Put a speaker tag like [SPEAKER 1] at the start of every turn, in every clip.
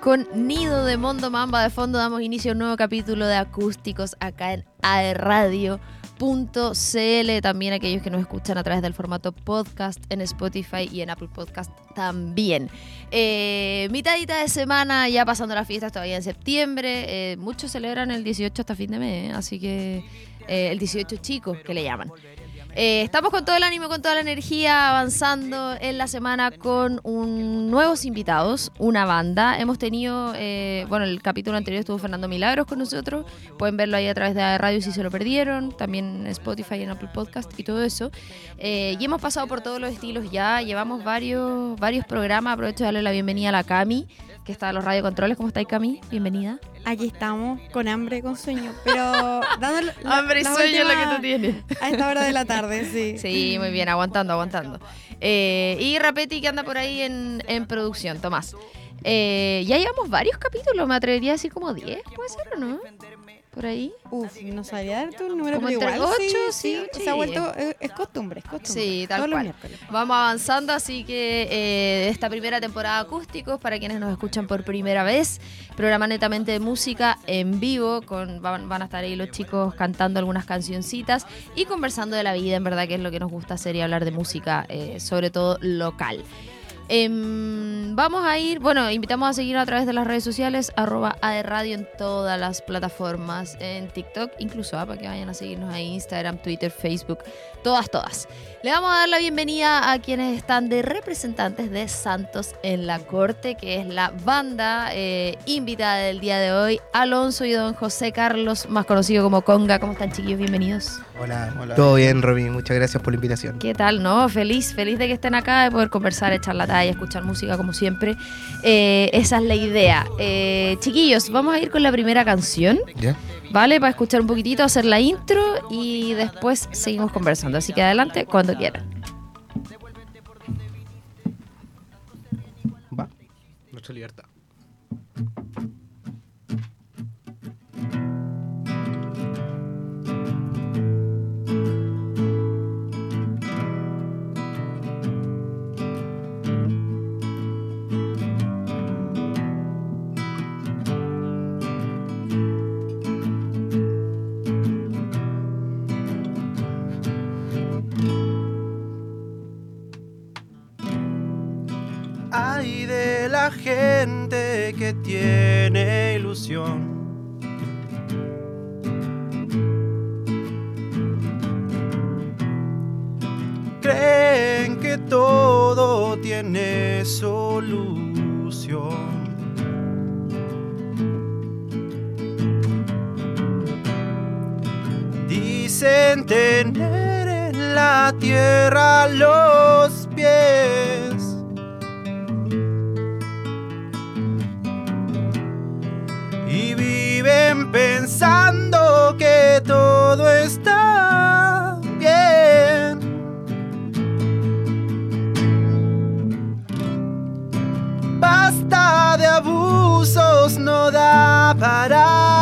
[SPEAKER 1] con Nido de Mondo Mamba. De fondo damos inicio a un nuevo capítulo de acústicos acá en aerradio.cl. También aquellos que nos escuchan a través del formato podcast en Spotify y en Apple Podcast también. Eh, mitadita de semana, ya pasando las fiestas todavía en septiembre. Eh, muchos celebran el 18 hasta fin de mes, así que eh, el 18 chicos que le llaman. Eh, estamos con todo el ánimo, con toda la energía, avanzando en la semana con un, nuevos invitados, una banda. Hemos tenido, eh, bueno, el capítulo anterior estuvo Fernando Milagros con nosotros. Pueden verlo ahí a través de radio si se lo perdieron. También en Spotify, en Apple Podcast y todo eso. Eh, y hemos pasado por todos los estilos ya. Llevamos varios, varios programas. Aprovecho de darle la bienvenida a la Cami que está a los radiocontroles. ¿Cómo estáis, Cami? Bienvenida.
[SPEAKER 2] Aquí estamos, con hambre, con sueño, pero
[SPEAKER 1] dando hambre y sueño es lo que tú tienes.
[SPEAKER 2] A esta hora de la tarde, sí.
[SPEAKER 1] Sí, muy bien, aguantando, aguantando. Eh, y Rapeti que anda por ahí en, en producción, Tomás. Eh, ya llevamos varios capítulos, me atrevería a decir como 10, ¿puede ser o no? Por ahí.
[SPEAKER 2] Uf, no sabía dar tu número, pero igual 8, sí, sí, Se ha vuelto, es, costumbre, es costumbre.
[SPEAKER 1] Sí, tal cual. Vamos avanzando, así que eh, esta primera temporada acústicos, para quienes nos escuchan por primera vez, programa netamente de música en vivo, con van, a estar ahí los chicos cantando algunas cancioncitas y conversando de la vida, en verdad que es lo que nos gusta hacer y hablar de música, eh, sobre todo local. Em, vamos a ir, bueno, invitamos a seguirnos a través de las redes sociales, arroba Radio en todas las plataformas, en TikTok, incluso ah, para que vayan a seguirnos ahí, Instagram, Twitter, Facebook, todas, todas. Le vamos a dar la bienvenida a quienes están de representantes de Santos en la Corte, que es la banda eh, invitada del día de hoy, Alonso y don José Carlos, más conocido como Conga. ¿Cómo están, chiquillos? Bienvenidos.
[SPEAKER 3] Hola, hola. Todo bien, Robin. Muchas gracias por la invitación.
[SPEAKER 1] ¿Qué tal? No, feliz, feliz de que estén acá, de poder conversar, echar la talla, escuchar música como siempre. Eh, esa es la idea. Eh, chiquillos, vamos a ir con la primera canción. ¿Ya? ¿Vale? Para escuchar un poquitito, hacer la intro y después seguimos conversando. Así que adelante cuando quieran.
[SPEAKER 3] Va, nuestra libertad. Gente que tiene ilusión. Creen que todo tiene solución. Dicen tener en la tierra los da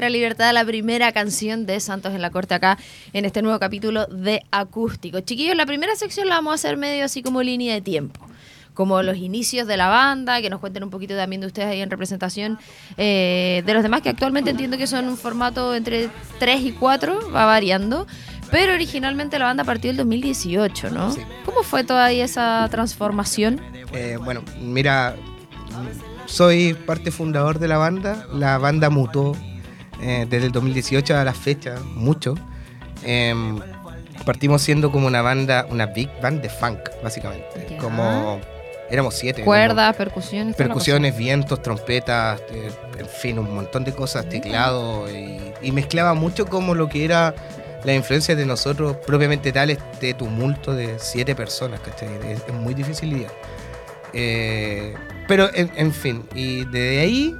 [SPEAKER 3] nuestra libertad, la
[SPEAKER 1] primera canción de Santos en la Corte acá en este nuevo capítulo de Acústico. Chiquillos, la primera sección la vamos a hacer medio así como línea de tiempo, como los inicios de la banda, que nos cuenten un poquito también de ustedes ahí en representación eh, de los demás, que actualmente entiendo que son un formato entre 3 y 4, va variando. Pero originalmente la banda partió el 2018, ¿no?
[SPEAKER 4] Sí.
[SPEAKER 1] ¿Cómo fue toda esa transformación?
[SPEAKER 4] Eh, bueno, mira, soy parte fundador de la banda. La banda mutó eh, desde el 2018 a la fecha, mucho. Em, partimos siendo como una banda, una big band de funk, básicamente.
[SPEAKER 1] Ya.
[SPEAKER 4] Como éramos siete.
[SPEAKER 1] Cuerdas, percusiones.
[SPEAKER 4] Percusiones, vientos, trompetas, eh, en fin, un montón de cosas, teclado y, y mezclaba mucho como lo que era la influencia de nosotros propiamente tal, este tumulto de siete personas, ¿cachai? Es, es muy difícil lidiar. Eh, pero, en, en fin, y desde ahí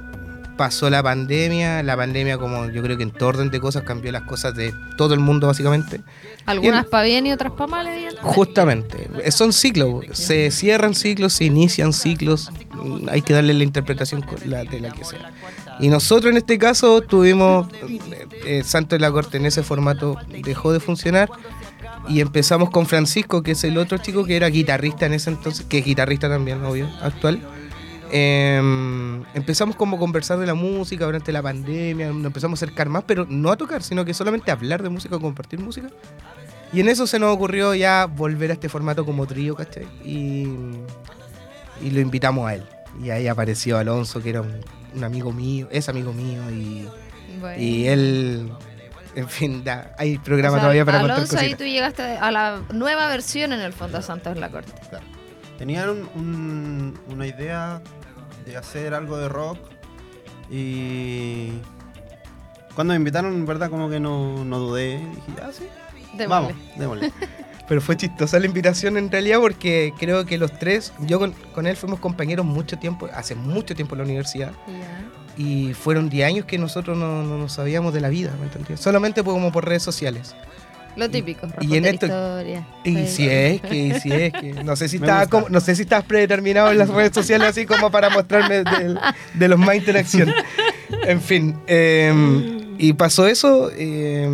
[SPEAKER 4] pasó la pandemia, la pandemia como yo creo que en todo orden de cosas cambió las cosas de todo el mundo básicamente.
[SPEAKER 1] Algunas para bien y otras para mal, evidentemente.
[SPEAKER 4] Justamente, eh, son ciclos, se cierran ciclos, se inician ciclos, mm, hay que darle la interpretación de la que sea. Y nosotros en este caso tuvimos, eh, eh, Santo de la Corte en ese formato dejó de funcionar y empezamos con Francisco, que es el otro chico que era guitarrista en ese entonces, que es guitarrista también, obvio, actual. Em, empezamos como a conversar de la música durante la pandemia, nos empezamos a acercar más, pero no a tocar, sino que solamente a hablar de música, compartir música. Y en eso se nos ocurrió ya volver a este formato como trío, ¿cachai? Y, y lo invitamos a él. Y ahí apareció Alonso, que era un, un amigo mío, es amigo mío, y,
[SPEAKER 1] Bueno.
[SPEAKER 4] y él, en fin, da, hay programa
[SPEAKER 1] O sea,
[SPEAKER 4] todavía para
[SPEAKER 1] Alonso,
[SPEAKER 4] contar
[SPEAKER 1] ahí tú llegaste a la nueva versión en el fondo de Santos en la Corte.
[SPEAKER 3] Tenían un- un- una idea de hacer algo de rock y cuando me invitaron, en verdad, como que no, no dudé. Dije, ah, sí,
[SPEAKER 1] Démosle.
[SPEAKER 3] vamos, démosle.
[SPEAKER 4] Pero fue chistosa la invitación en realidad porque creo que los tres, yo con, con él fuimos compañeros mucho tiempo, hace mucho tiempo en la universidad. Y fueron 10 años que nosotros no, no nos sabíamos de la vida, ¿me entendés? Solamente por- como por redes sociales.
[SPEAKER 1] Lo típico.
[SPEAKER 4] y en esto-
[SPEAKER 1] historias.
[SPEAKER 4] Y
[SPEAKER 1] Sí.
[SPEAKER 4] si es que, y si es que. No sé si estaba como- no sé si estás predeterminado en las redes sociales así como para mostrarme de, de los más interacción. En fin. eh, y pasó eso. eh,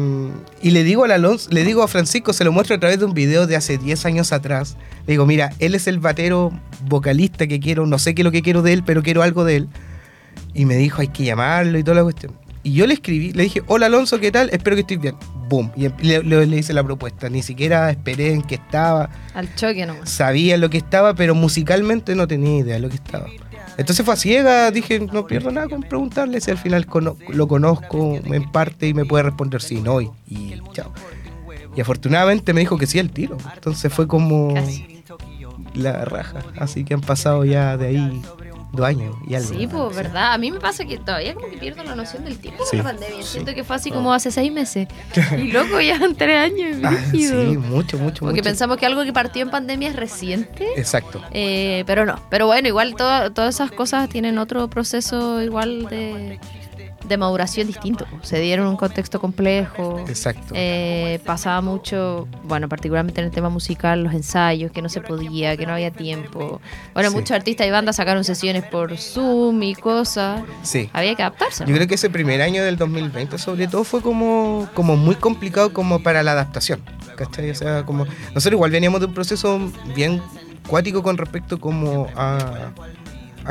[SPEAKER 4] y le digo al Alonso, le digo a Francisco, se lo muestro a través de un video de hace 10 años atrás. Le digo, mira, él es el batero vocalista que quiero, no sé qué es lo que quiero de él, pero quiero algo de él. Y me dijo, hay que llamarlo y toda la cuestión. Y yo le escribí, le dije, hola Alonso, ¿qué tal? Espero que estés bien. Boom. Y em- le, le- le hice la propuesta. Ni siquiera esperé en qué estaba.
[SPEAKER 1] Al choque nomás.
[SPEAKER 4] Sabía lo que estaba, pero musicalmente no tenía idea de lo que estaba. Entonces fue a ciega, dije, no pierdo nada con preguntarle si al final cono- lo conozco en parte y me puede responder sí, no, y, y chao. Y afortunadamente me dijo que sí al tiro. Entonces fue como
[SPEAKER 1] Casi.
[SPEAKER 4] la raja. Así que han pasado ya de ahí dos años y algo.
[SPEAKER 1] Sí, pues, ¿verdad? A mí me pasa que todavía como que pierdo la noción del tiempo sí. la pandemia. Siento que fue así como hace seis meses. y loco, ya en tres años.
[SPEAKER 4] Ah, sí, mucho, mucho,
[SPEAKER 1] Porque pensamos que algo que partió en pandemia es reciente.
[SPEAKER 4] Exacto.
[SPEAKER 1] Eh, pero no. Pero bueno, igual todas esas cosas tienen otro proceso igual de de maduración distinto. Se dieron un contexto complejo.
[SPEAKER 4] Exacto.
[SPEAKER 1] Eh, pasaba mucho, bueno, particularmente en el tema musical, los ensayos, que no se podía, que no había tiempo. Bueno, muchos artistas y bandas sacaron sesiones por Zoom y cosas.
[SPEAKER 4] Sí.
[SPEAKER 1] Había que adaptarse.
[SPEAKER 4] Yo creo que ese primer año del 2020, sobre todo, fue como, como muy complicado como para la adaptación. ¿Cachai? O sea, como nosotros igual veníamos de un proceso bien cuático con respecto como a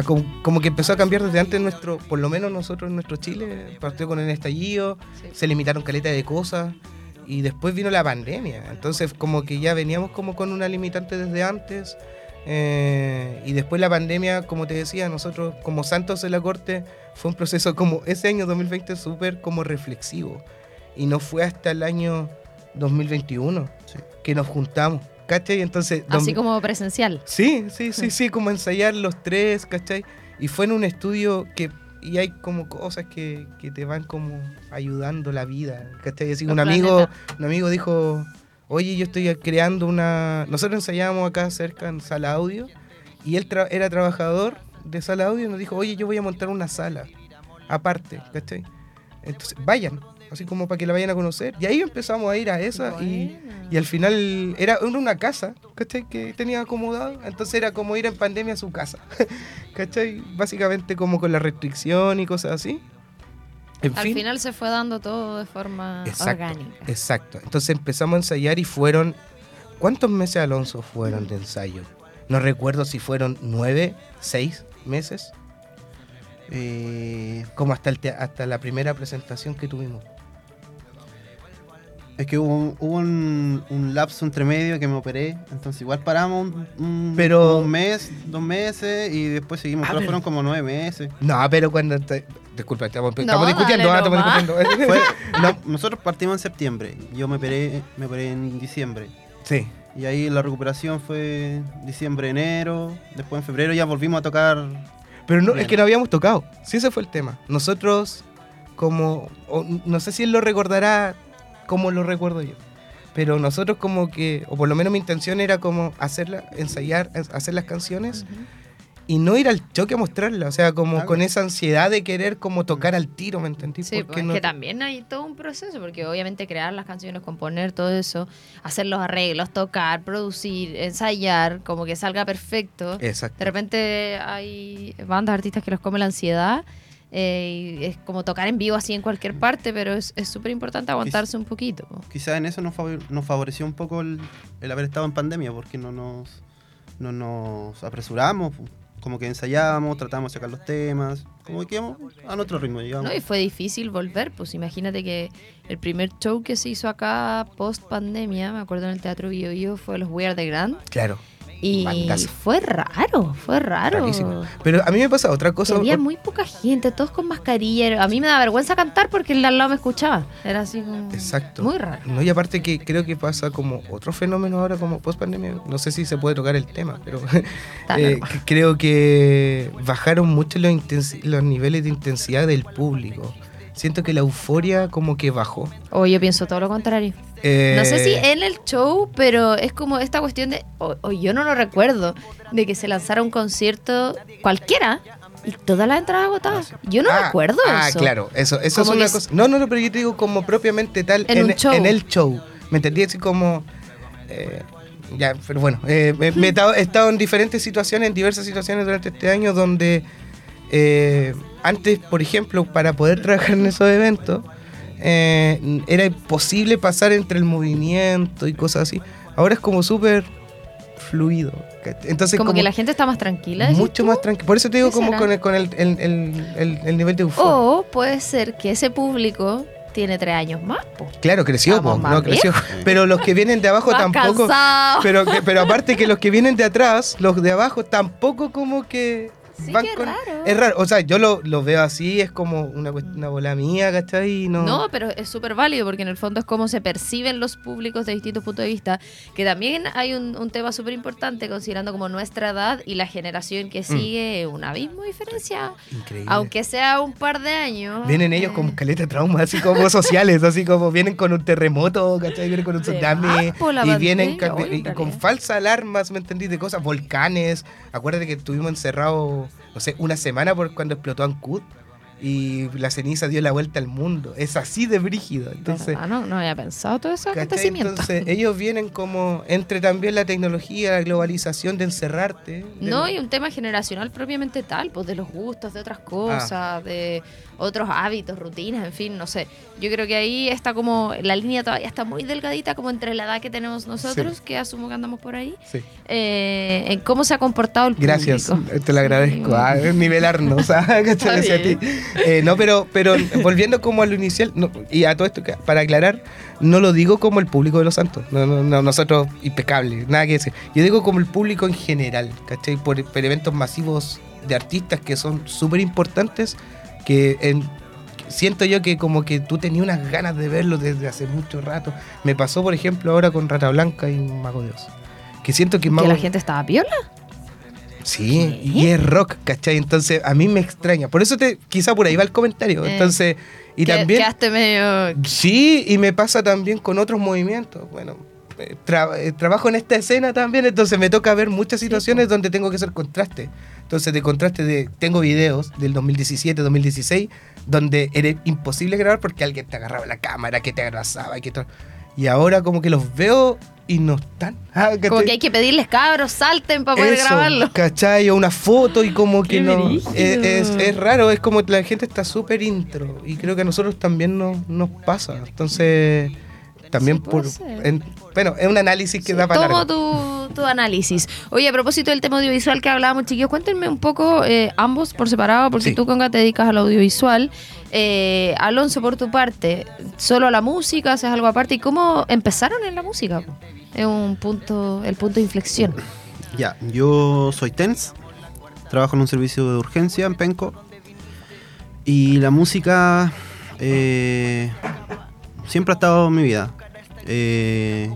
[SPEAKER 4] como, que empezó a cambiar desde antes nuestro, por lo menos nosotros en nuestro Chile, partió con el estallido, se limitaron caleta de cosas y después vino la pandemia. Entonces como que ya veníamos como con una limitante desde antes eh, y después la pandemia, como te decía, nosotros como santos de la corte fue un proceso como ese año 2020 súper como reflexivo. Y no fue hasta el año 2021 que nos juntamos ¿cachai? Entonces,
[SPEAKER 1] Así como presencial.
[SPEAKER 4] Sí, sí, sí, sí, como ensayar los tres, ¿cachai? Y fue en un estudio que y hay como cosas que, que te van como ayudando la vida, ¿cachai? Así, un amigo, un amigo dijo, oye, yo estoy creando una... Nosotros ensayábamos acá cerca en sala audio y él era trabajador de sala audio y nos dijo, oye, yo voy a montar una sala aparte, ¿cachai? Entonces, vayan, así como para que la vayan a conocer. Y ahí empezamos a ir a esa y, y, al final era una casa, ¿cachai? Que tenía acomodado, entonces era como ir en pandemia a su casa, ¿cachai? Básicamente como con la restricción y cosas así.
[SPEAKER 1] al final se fue dando todo de forma orgánica.
[SPEAKER 4] Exacto. Entonces empezamos a ensayar y fueron... ¿Cuántos meses, Alonso, fueron de ensayo? No recuerdo si fueron nueve, seis meses. Eh, como hasta, el hasta la primera presentación que tuvimos.
[SPEAKER 3] Es que hubo, un, un, lapso entre medio que me operé, entonces igual paramos un,
[SPEAKER 4] pero,
[SPEAKER 3] mes, dos meses y después seguimos. Ah, fueron como nueve meses.
[SPEAKER 4] No, pero cuando. disculpa, estamos, discutiendo. Ah, estamos
[SPEAKER 3] no, nosotros partimos en septiembre. Yo me operé, me operé en diciembre.
[SPEAKER 4] Sí.
[SPEAKER 3] Y ahí la recuperación fue diciembre, enero. Después en febrero ya volvimos a tocar.
[SPEAKER 4] Pero no, es que no habíamos tocado. Sí, ese fue el tema. Nosotros, como. no sé si él lo recordará como lo recuerdo yo. Pero nosotros como que, o por lo menos mi intención era como hacerla, ensayar, hacer las canciones y no ir al choque a mostrarla, o sea, como con esa ansiedad de querer como tocar al tiro, ¿me entendí?
[SPEAKER 1] Sí, porque pues, que también hay todo un proceso, porque obviamente crear las canciones, componer todo eso, hacer los arreglos, tocar, producir, ensayar, como que salga perfecto.
[SPEAKER 4] Exacto.
[SPEAKER 1] De repente hay bandas, artistas que los come la ansiedad eh, es como tocar en vivo así en cualquier parte, pero es súper importante aguantarse un poquito.
[SPEAKER 3] Quizás en eso nos, nos favoreció un poco el, haber estado en pandemia, porque no nos, no nos apresuramos, como que ensayábamos, tratábamos de sacar los temas, como que íbamos a nuestro ritmo.
[SPEAKER 1] No, y fue difícil volver, pues imagínate que el primer show que se hizo acá post pandemia, me acuerdo en el Teatro Bio, Bio fue los We Are the Grand.
[SPEAKER 4] Claro.
[SPEAKER 1] Y fue raro, fue raro.
[SPEAKER 4] Pero a mí me pasa otra cosa.
[SPEAKER 1] había muy poca gente, todos con mascarilla. A mí me da vergüenza cantar porque el al lado me escuchaba. Era así como.
[SPEAKER 4] Exacto.
[SPEAKER 1] Muy raro.
[SPEAKER 4] No, y aparte que creo que pasa como otro fenómeno ahora, como post pandemia. No sé si se puede tocar el tema, pero eh, creo que bajaron mucho los, los niveles de intensidad del público siento que la euforia como que bajó.
[SPEAKER 1] O yo pienso todo lo contrario. No sé si eh, en el show, pero es como esta cuestión de, o, yo no lo recuerdo, de que se lanzara un concierto cualquiera y todas las entradas agotadas. Yo no ah, recuerdo
[SPEAKER 4] ah,
[SPEAKER 1] eso.
[SPEAKER 4] Ah, claro, eso, eso es una cosa. No, no, no, pero yo te digo como propiamente tal en, en el show. ¿Me entendí? Así como... Eh, ya, pero bueno, eh, me, he estado en diferentes situaciones, en diversas situaciones durante este año donde antes, por ejemplo, para poder trabajar en esos eventos, eh, era imposible pasar entre el movimiento y cosas así. Ahora es como súper fluido. Entonces,
[SPEAKER 1] como, que la gente está más tranquila.
[SPEAKER 4] Mucho más tranquila. Por eso te digo como con, el, con el, el, nivel de euforia.
[SPEAKER 1] O puede ser que ese público tiene tres años más.
[SPEAKER 4] Claro, creció, no creció. Pero los que vienen de abajo tampoco. Pero, pero aparte que los que vienen de atrás, los de abajo tampoco como que van con... Es raro, o sea, yo lo, lo veo así, es como una, una bola mía, ¿cachai?
[SPEAKER 1] No, no pero es súper válido porque en el fondo es como se perciben los públicos de distintos puntos de vista, que también hay un, un tema súper importante considerando como nuestra edad y la generación que mm. sigue, un abismo de diferencia. Increíble. Aunque sea un par de años.
[SPEAKER 4] Vienen ellos con caleta de trauma, así como sociales, así como vienen con un terremoto, ¿cachai? Vienen con un tsunami y vienen con falsas alarmas, ¿me entendí? De cosas, volcanes. Acuérdate que estuvimos encerrados, no sé, una semana por cuando explotó Ancud y la ceniza dio la vuelta al mundo. Es así de brígido. Entonces,
[SPEAKER 1] no, no había pensado todo eso Entonces,
[SPEAKER 4] ellos vienen como entre también la tecnología, la globalización de encerrarte.
[SPEAKER 1] no, y un tema generacional propiamente tal, pues de los gustos, de otras cosas, ah. de otros hábitos, rutinas, en fin, no sé. Yo creo que ahí está como, la línea todavía está muy delgadita, como entre la edad que tenemos nosotros, que asumo que andamos por ahí, eh, en cómo se ha comportado el público.
[SPEAKER 4] Gracias, te lo agradezco, a nivelarnos, eh, no, pero, pero volviendo como a lo inicial, y a todo esto, para aclarar, no lo digo como el público de los santos, no, no, nosotros impecables, nada que decir. Yo digo como el público en general, ¿cachai? Por, por eventos masivos de artistas que son súper importantes que en, siento yo que como que tú tenías unas ganas de verlo desde hace mucho rato. Me pasó, por ejemplo, ahora con Rata Blanca y Mago Dios. Que siento que
[SPEAKER 1] ¿Que la gente estaba piola?
[SPEAKER 4] Sí, y es rock, ¿cachai? Entonces a mí me extraña. Por eso te, quizá por ahí va el comentario. Eh, Entonces, y también...
[SPEAKER 1] Quedaste medio...
[SPEAKER 4] Sí, y me pasa también con otros movimientos. Bueno, eh, eh, trabajo en esta escena también, entonces me toca ver muchas situaciones donde tengo que hacer contraste. Entonces, de contraste de. Tengo videos del 2017, 2016, donde era imposible grabar porque alguien te agarraba la cámara, que te abrazaba, que Y ahora, como que los veo y no están.
[SPEAKER 1] Ah, como que hay que pedirles cabros, salten para poder grabarlo.
[SPEAKER 4] ¿Cachai? O una foto y como que no. Es, es, raro, es como que la gente está súper intro. Y creo que a nosotros también nos, nos pasa. Entonces también por... bueno, es un análisis que da para
[SPEAKER 1] Tomo tu, tu, análisis. Oye, a propósito del tema audiovisual que hablábamos, chiquillos, cuéntenme un poco ambos ambos por separado, porque tú, Conga, te dedicas al audiovisual. Eh, Alonso, por tu parte, ¿solo a la música? ¿Haces algo aparte? ¿Y cómo empezaron en la música? Es un punto, el punto de inflexión.
[SPEAKER 3] Ya, yo soy TENS, trabajo en un servicio de urgencia en Penco. Y la música... Eh, siempre ha estado en mi vida. Eh,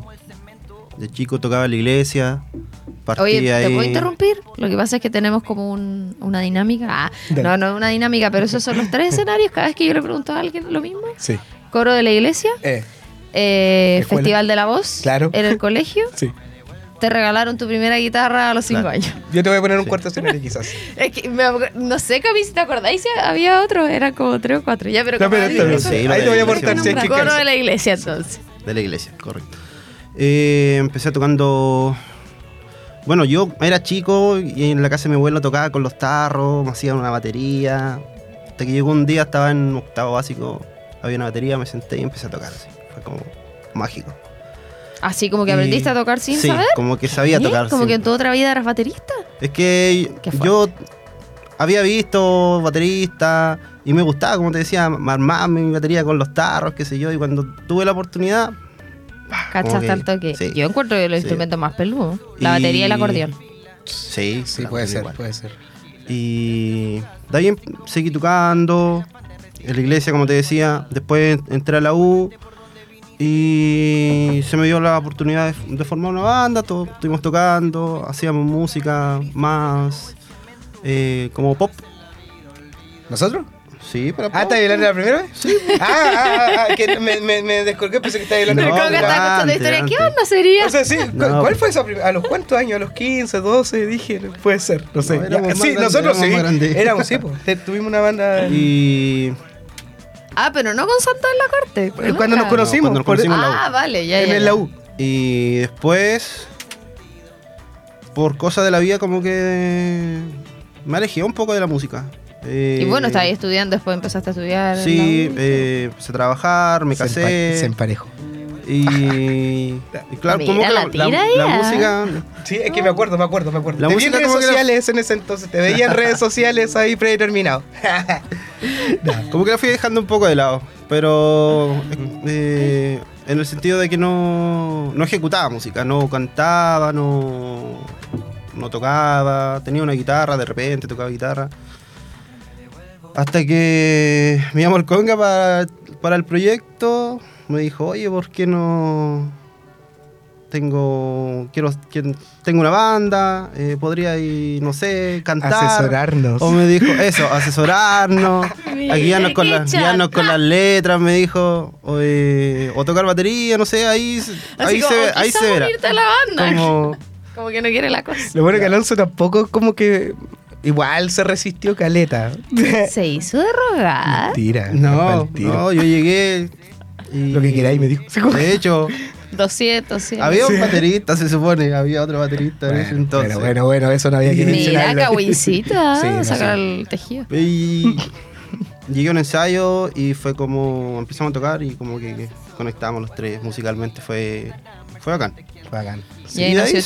[SPEAKER 3] de chico tocaba en la iglesia.
[SPEAKER 1] Oye, ¿te puedo interrumpir? Lo que pasa es que tenemos como una dinámica. Ah, no, no una dinámica, pero esos son los tres escenarios. Cada vez que yo le pregunto a alguien lo mismo.
[SPEAKER 4] Sí.
[SPEAKER 1] Coro de la iglesia. Eh. Eh, Festival de la Voz.
[SPEAKER 4] Claro.
[SPEAKER 1] En el colegio.
[SPEAKER 4] Sí
[SPEAKER 1] te regalaron tu primera guitarra a los 5 años.
[SPEAKER 4] Yo te voy a poner un cuarto escenario quizás.
[SPEAKER 1] es que no sé, Cami, si te acordáis, había otro, era como tres o cuatro. Ya, pero, no, pero
[SPEAKER 3] ahí te voy a aportar.
[SPEAKER 1] Coro de la iglesia, entonces.
[SPEAKER 3] De la iglesia, correcto. Eh, empecé tocando... Bueno, yo era chico y en la casa de mi abuelo tocaba con los tarros, me hacían una batería. Hasta que llegó un día, estaba en octavo básico, había una batería, me senté y empecé a tocar así. Fue como mágico.
[SPEAKER 1] Así como que aprendiste a tocar sin sí,
[SPEAKER 3] como que sabía tocar.
[SPEAKER 1] ¿Como que en tu otra vida eras baterista?
[SPEAKER 3] Es que yo había visto baterista y me gustaba, como te decía, armar mi batería con los tarros, qué sé yo, y cuando tuve la oportunidad...
[SPEAKER 1] ¿Cachaste al toque? Yo encuentro los instrumentos más peludos, la batería y el acordeón.
[SPEAKER 3] Sí,
[SPEAKER 4] sí, puede ser, puede ser.
[SPEAKER 3] Y de ahí seguí tocando en la iglesia, como te decía, después entré a la U y se me dio la oportunidad de, formar una banda, todos estuvimos tocando, hacíamos música más eh, como pop.
[SPEAKER 4] ¿Nosotros?
[SPEAKER 3] Sí, pero.
[SPEAKER 4] Ah, ¿estás hablando la primera vez? Sí. Ah, ah, ah, ah, que me, me, me descolgué, pensé que estabas hablando
[SPEAKER 1] no,
[SPEAKER 4] la
[SPEAKER 1] primera vez. historia. ¿Qué onda sería?
[SPEAKER 4] O sea, sí, ¿cuál, fue esa primera? ¿A los cuántos años? ¿A los 15, 12? Dije, puede ser, no sé. sí, nosotros sí. Éramos, sí, pues. Tuvimos una banda.
[SPEAKER 3] Y
[SPEAKER 1] Ah, pero no con Santo en la corte.
[SPEAKER 4] Cuando nos conocimos.
[SPEAKER 3] cuando nos conocimos en la U.
[SPEAKER 1] Ah, vale, ya,
[SPEAKER 4] En la U.
[SPEAKER 3] Y después, por cosas de la vida, como que me alejé un poco de la música.
[SPEAKER 1] Y bueno, estabas ahí estudiando, después empezaste a estudiar.
[SPEAKER 3] Sí, eh, empecé a trabajar, me casé.
[SPEAKER 4] Se emparejó.
[SPEAKER 3] Y, claro, como que la, música.
[SPEAKER 4] Sí, es que me acuerdo, me acuerdo, me acuerdo. La te música en redes sociales en ese entonces, te veía en redes sociales ahí predeterminado.
[SPEAKER 3] como que la fui dejando un poco de lado, pero eh, en el sentido de que no, no ejecutaba música, no cantaba, no. no tocaba, tenía una guitarra, de repente tocaba guitarra. Hasta que me llamó el conga para, para el proyecto, me dijo, oye, ¿por qué no tengo quiero tengo una banda eh, podría ir no sé cantar
[SPEAKER 4] asesorarnos.
[SPEAKER 3] O me dijo eso asesorarnos. Guiarnos con las con las letras me dijo. O, eh, o, tocar batería no sé ahí ahí se ahí se verá
[SPEAKER 5] la banda como, como que no quiere la cosa.
[SPEAKER 4] Lo bueno que Alonso tampoco como que Igual se resistió Caleta.
[SPEAKER 5] Se hizo de rogar.
[SPEAKER 4] Mentira.
[SPEAKER 3] No, no, yo llegué.
[SPEAKER 4] Y... Lo que queráis me dijo.
[SPEAKER 3] De hecho,
[SPEAKER 5] 200, sí.
[SPEAKER 3] Había un baterista, se supone, había otro baterista en ese entonces.
[SPEAKER 4] Bueno, bueno, bueno, eso no había que
[SPEAKER 5] mencionarlo. Mira, cahuincita, sí, sacar el tejido.
[SPEAKER 3] Y llegué a un ensayo y fue como empezamos a tocar y como que, conectamos los tres musicalmente, fue, fue bacán.
[SPEAKER 4] Fue bacán.
[SPEAKER 5] Sí. Y, de ahí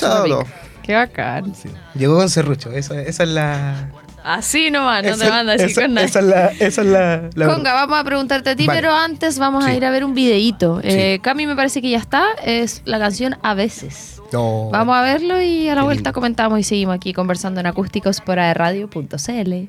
[SPEAKER 5] Qué bacán.
[SPEAKER 4] Sí. Llegó con Serrucho, esa, esa es la...
[SPEAKER 5] Así nomás, no te manda con nada.
[SPEAKER 4] Esa es la, esa es la,
[SPEAKER 5] Conga, vamos a preguntarte a ti, pero antes vamos a ir a ver un videíto. Eh, Cami me parece que ya está, es la canción A veces. Vamos a verlo y a la vuelta comentamos y seguimos aquí conversando en acústicos por aerradio.cl.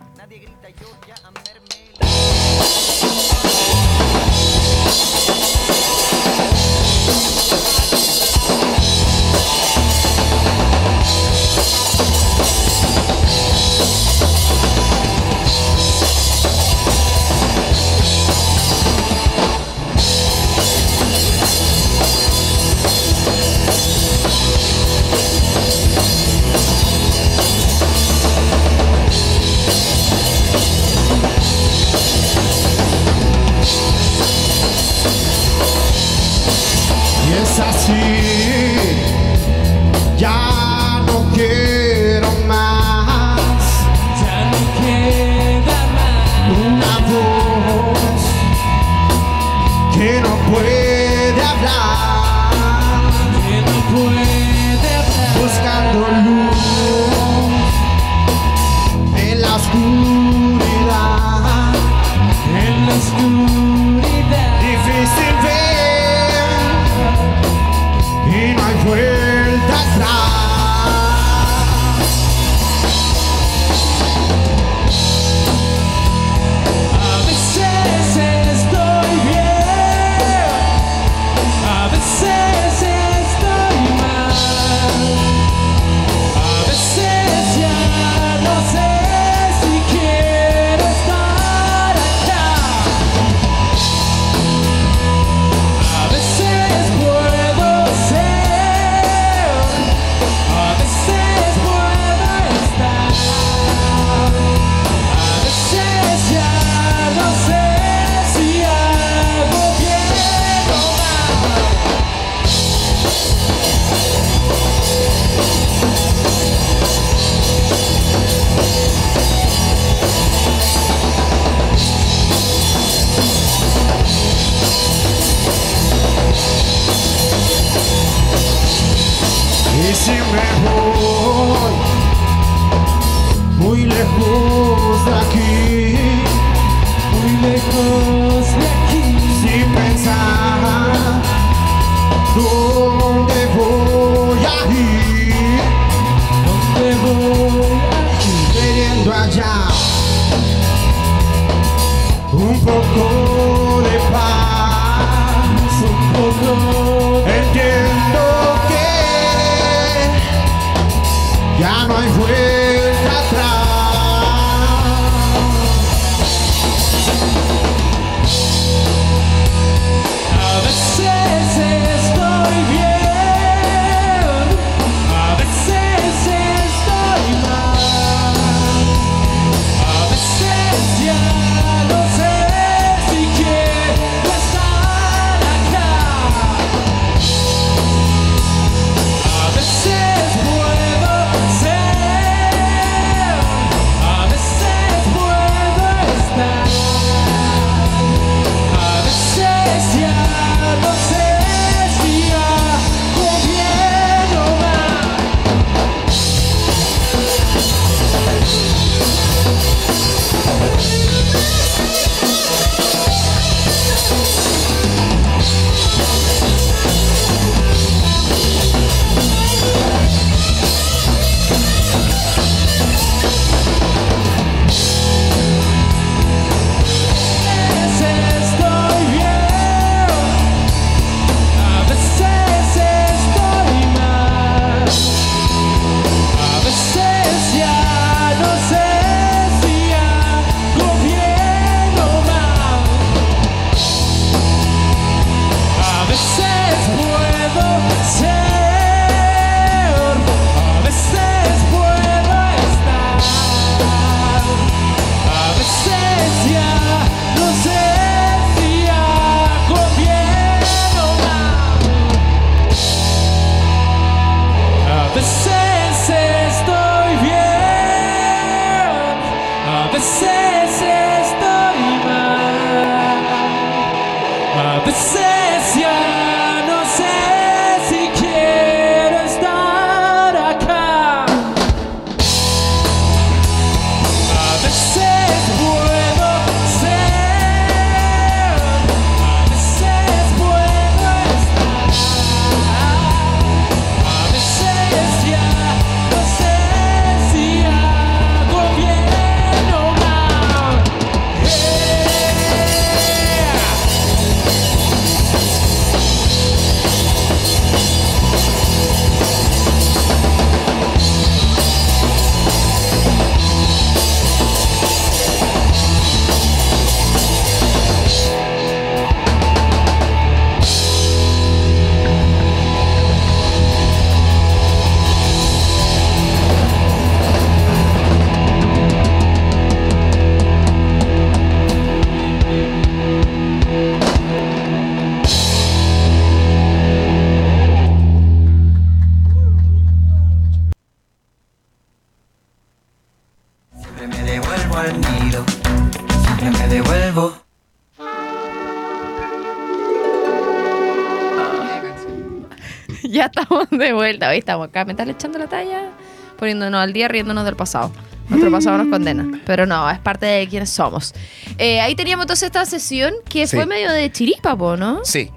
[SPEAKER 1] vuelta. Hoy estamos acá, me están echando la talla, poniéndonos al día, riéndonos del pasado. Nuestro pasado nos condena. Pero no, es parte de quienes somos. Eh, ahí teníamos entonces esta sesión que fue medio de chiripa, ¿no?
[SPEAKER 4] Sí.